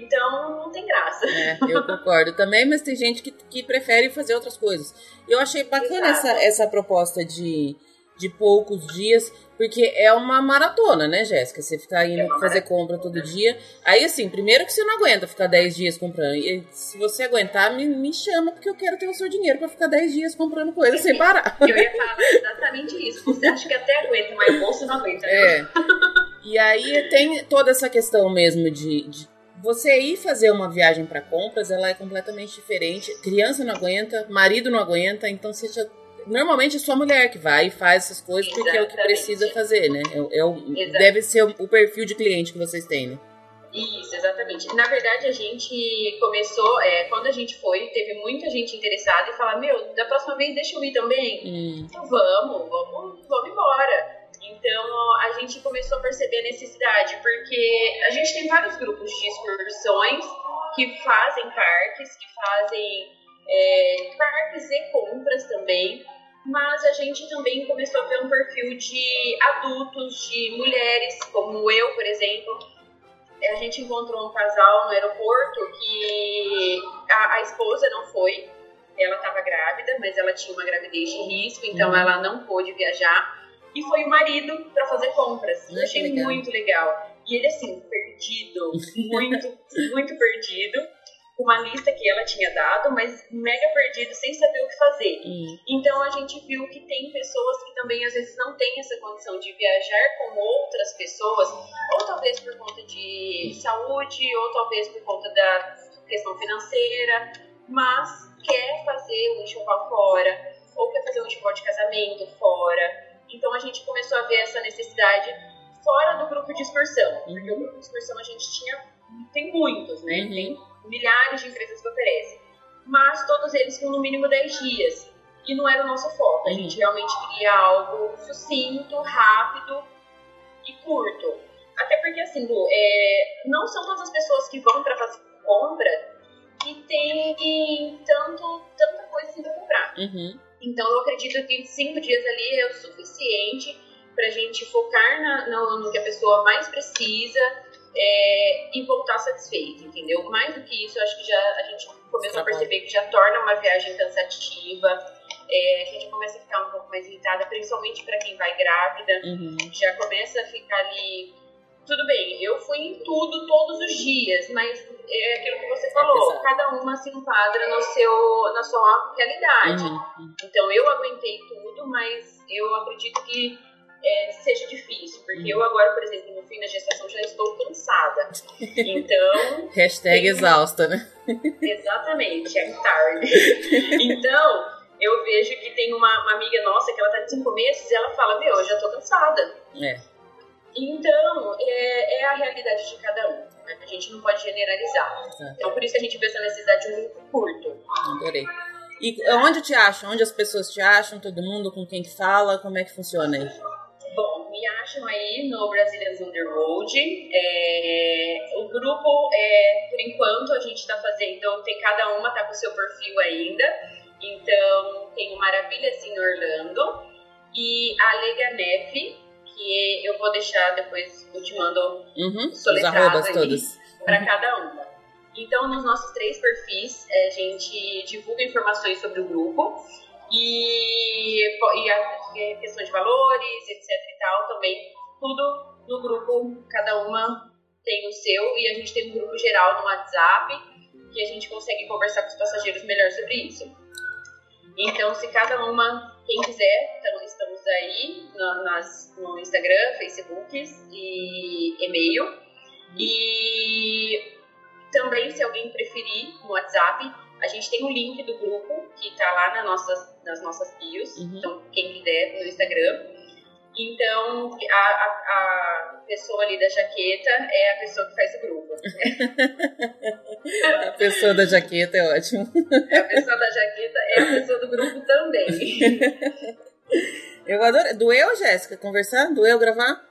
Então não tem graça. É, eu concordo também, mas tem gente que, que prefere fazer outras coisas. Eu achei bacana essa, essa proposta de, de poucos dias, porque é uma maratona, né, Jéssica? Você ficar indo É fazer compra todo dia. Aí, assim, primeiro que você não aguenta ficar 10 dias comprando. E se você aguentar, me, me chama, porque eu quero ter o seu dinheiro pra ficar 10 dias comprando coisa sem parar. Eu ia falar exatamente isso. Você acha que até aguenta, mas o bolso não aguenta. né? É. E aí tem toda essa questão mesmo de, de você ir fazer uma viagem para compras, ela é completamente diferente. Criança não aguenta, marido não aguenta, então você já normalmente é sua mulher que vai e faz essas coisas porque é o que Exatamente. precisa fazer, né? É, o- é deve ser o, perfil de cliente que vocês têm, né? Isso, exatamente. Na verdade, a gente começou, é, quando a gente foi, teve muita gente interessada e falar, meu, da próxima vez deixa eu ir também. Hum, Então vamos, vamos, vamos embora. Então a gente começou a perceber a necessidade, porque a gente tem vários grupos de excursões que fazem parques, que fazem é, parques e compras também, mas a gente também começou a ver um perfil de adultos, de mulheres, como eu, por exemplo. A gente encontrou um casal no aeroporto que a, a esposa não foi, ela estava grávida, mas ela tinha uma gravidez de risco, então Uhum. ela não pôde viajar. E foi o marido para fazer compras. Eu achei legal. muito legal. E ele, assim, perdido, muito, muito perdido. Com uma lista que ela tinha dado, mas mega perdido, sem saber o que fazer. hum, Então a gente viu que tem pessoas que também às vezes não têm essa condição de viajar com outras pessoas, ou talvez por conta de saúde, ou talvez por conta da questão financeira, mas quer fazer um enxoval fora, ou quer fazer um enxoval de casamento fora. Então a gente começou a ver essa necessidade fora do grupo de excursão, porque o grupo de excursão a gente tinha, tem muitos, né? Uhum. Tem milhares de empresas que oferecem, mas todos eles com no mínimo 10 dias. E não era o nosso foco. A Uhum. gente realmente queria algo sucinto, rápido e curto. Até porque, assim, Lu, é, não são todas as pessoas que vão para fazer compra que têm tanto, tanta coisa assim pra comprar. uhum. Então, eu acredito que cinco dias ali é o suficiente para a gente focar na- no, no que a pessoa mais precisa é, e voltar satisfeito, entendeu? Mais do que isso, eu acho que já a gente começou a perceber que já torna uma viagem cansativa. é, a gente começa a ficar um pouco mais irritada, principalmente para quem vai grávida Uhum. já começa a ficar ali. Tudo bem, eu fui em tudo todos os dias, mas é aquilo que você falou, Exato. cada uma se enquadra no seu, na sua realidade. Uhum. Então eu aguentei tudo, mas eu acredito que é, seja difícil, porque eu agora, por exemplo, no fim da gestação já estou cansada. Então, Hashtag exausta, né? exatamente, é tarde. Então, eu vejo que tem uma, uma amiga nossa que ela tá de cinco meses e ela fala, meu, eu já tô cansada. É. Então, é, é a realidade de cada um. né? A gente não pode generalizar. Exato. Então, por isso que a gente vê essa necessidade de um grupo curto. Adorei. E onde te acham? Onde as pessoas te acham? Todo mundo com quem que fala? Como é que funciona aí? Bom, me acham aí no Brazilians on the Road. É, o grupo, é, por enquanto, a gente está fazendo, tem cada uma tá com o seu perfil ainda. Então, tem o Maravilhas em Orlando e a Lega Nef, que eu vou deixar depois, eu te mando Uhum. Os arrobas todos. para cada uma. Então, nos nossos três perfis, eh, a gente divulga informações sobre o grupo e, e a questão de valores, etc e tal, também tudo no grupo, cada uma tem o seu e a gente tem um grupo geral no WhatsApp que a gente consegue conversar com os passageiros melhor sobre isso. Então, se cada uma, quem quiser, então estamos aí no, nas, no Instagram, Facebook e e-mail. E também, se alguém preferir, no WhatsApp, a gente tem um link do grupo que está lá nas nossas, nas nossas bios. Uhum. Então, quem quiser, no Instagram. Então, a, a, a, pessoa ali da jaqueta é a pessoa que faz o grupo. a pessoa da jaqueta é ótimo. A pessoa da jaqueta é a pessoa do grupo também. Eu adoro. Doeu, Jéssica, conversar? Doeu gravar?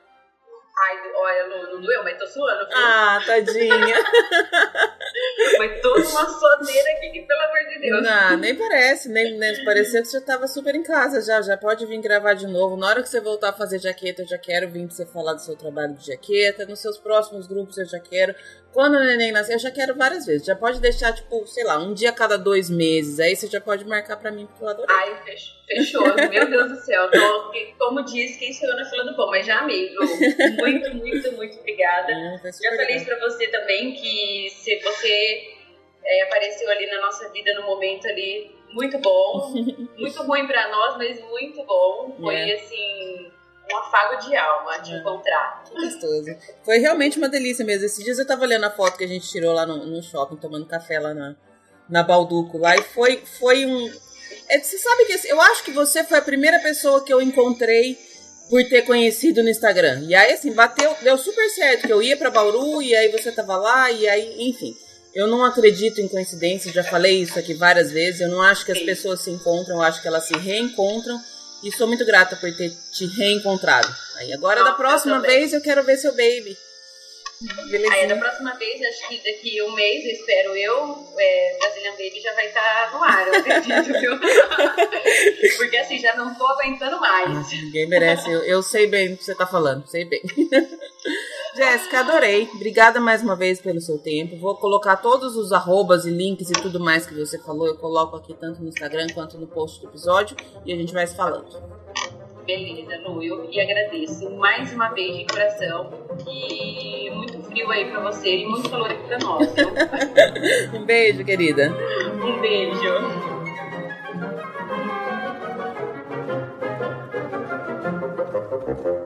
Ai, olha, não, não doeu, mas tô suando. Filho. Ah, tadinha. mas tô numa soneira aqui que, pelo amor de Deus. Não, nem parece, nem, nem pareceu que você já tava super em casa já. Já pode vir gravar de novo. Na hora que você voltar a fazer jaqueta, eu já quero vir pra você falar do seu trabalho de jaqueta. Nos seus próximos grupos eu já quero. Quando o neném nascer, eu já quero várias vezes. Já pode deixar, tipo, sei lá, um dia a cada dois meses. Aí você já pode marcar pra mim, porque eu adorei. Ai, fechou. Meu Deus do céu. Tô, como diz, quem sou eu na fila do pão, mas já amei, Muito, muito, muito obrigada. Hum, já falei isso pra você também, que se você é, apareceu ali na nossa vida no momento ali muito bom. muito ruim pra nós, mas muito bom. Foi, é. assim um afago de alma de é. encontrar. Que gostoso. Foi realmente uma delícia mesmo. Esses dias eu tava olhando a foto que a gente tirou lá no, no shopping, tomando café lá na, na Balduco. Lá e foi, foi um. É, você sabe que assim, eu acho que você foi a primeira pessoa que eu encontrei por ter conhecido no Instagram. E aí, assim, bateu, deu super certo, que eu ia para Bauru e aí você tava lá, e aí, enfim. Eu não acredito em coincidência, já falei isso aqui várias vezes. Eu não acho que as pessoas se encontram, eu acho que elas se reencontram. E sou muito grata por ter te reencontrado. Aí agora, da próxima vez, eu quero ver seu baby. Aí, da próxima vez, acho que daqui um mês, eu espero eu, é, Brazilian Baby já vai estar no ar, eu acredito, viu? Porque assim, já não tô aguentando mais. Nossa, ninguém merece. Eu, eu sei bem o que você tá falando, sei bem. Jéssica, adorei. Obrigada mais uma vez pelo seu tempo. Vou colocar todos os arrobas e links e tudo mais que você falou. Eu coloco aqui tanto no Instagram quanto no post do episódio e a gente vai se falando. Beleza, Núio, e agradeço mais uma vez de coração e muito frio aí pra você e muito calor aqui pra nós. um beijo, querida. Um beijo. Thank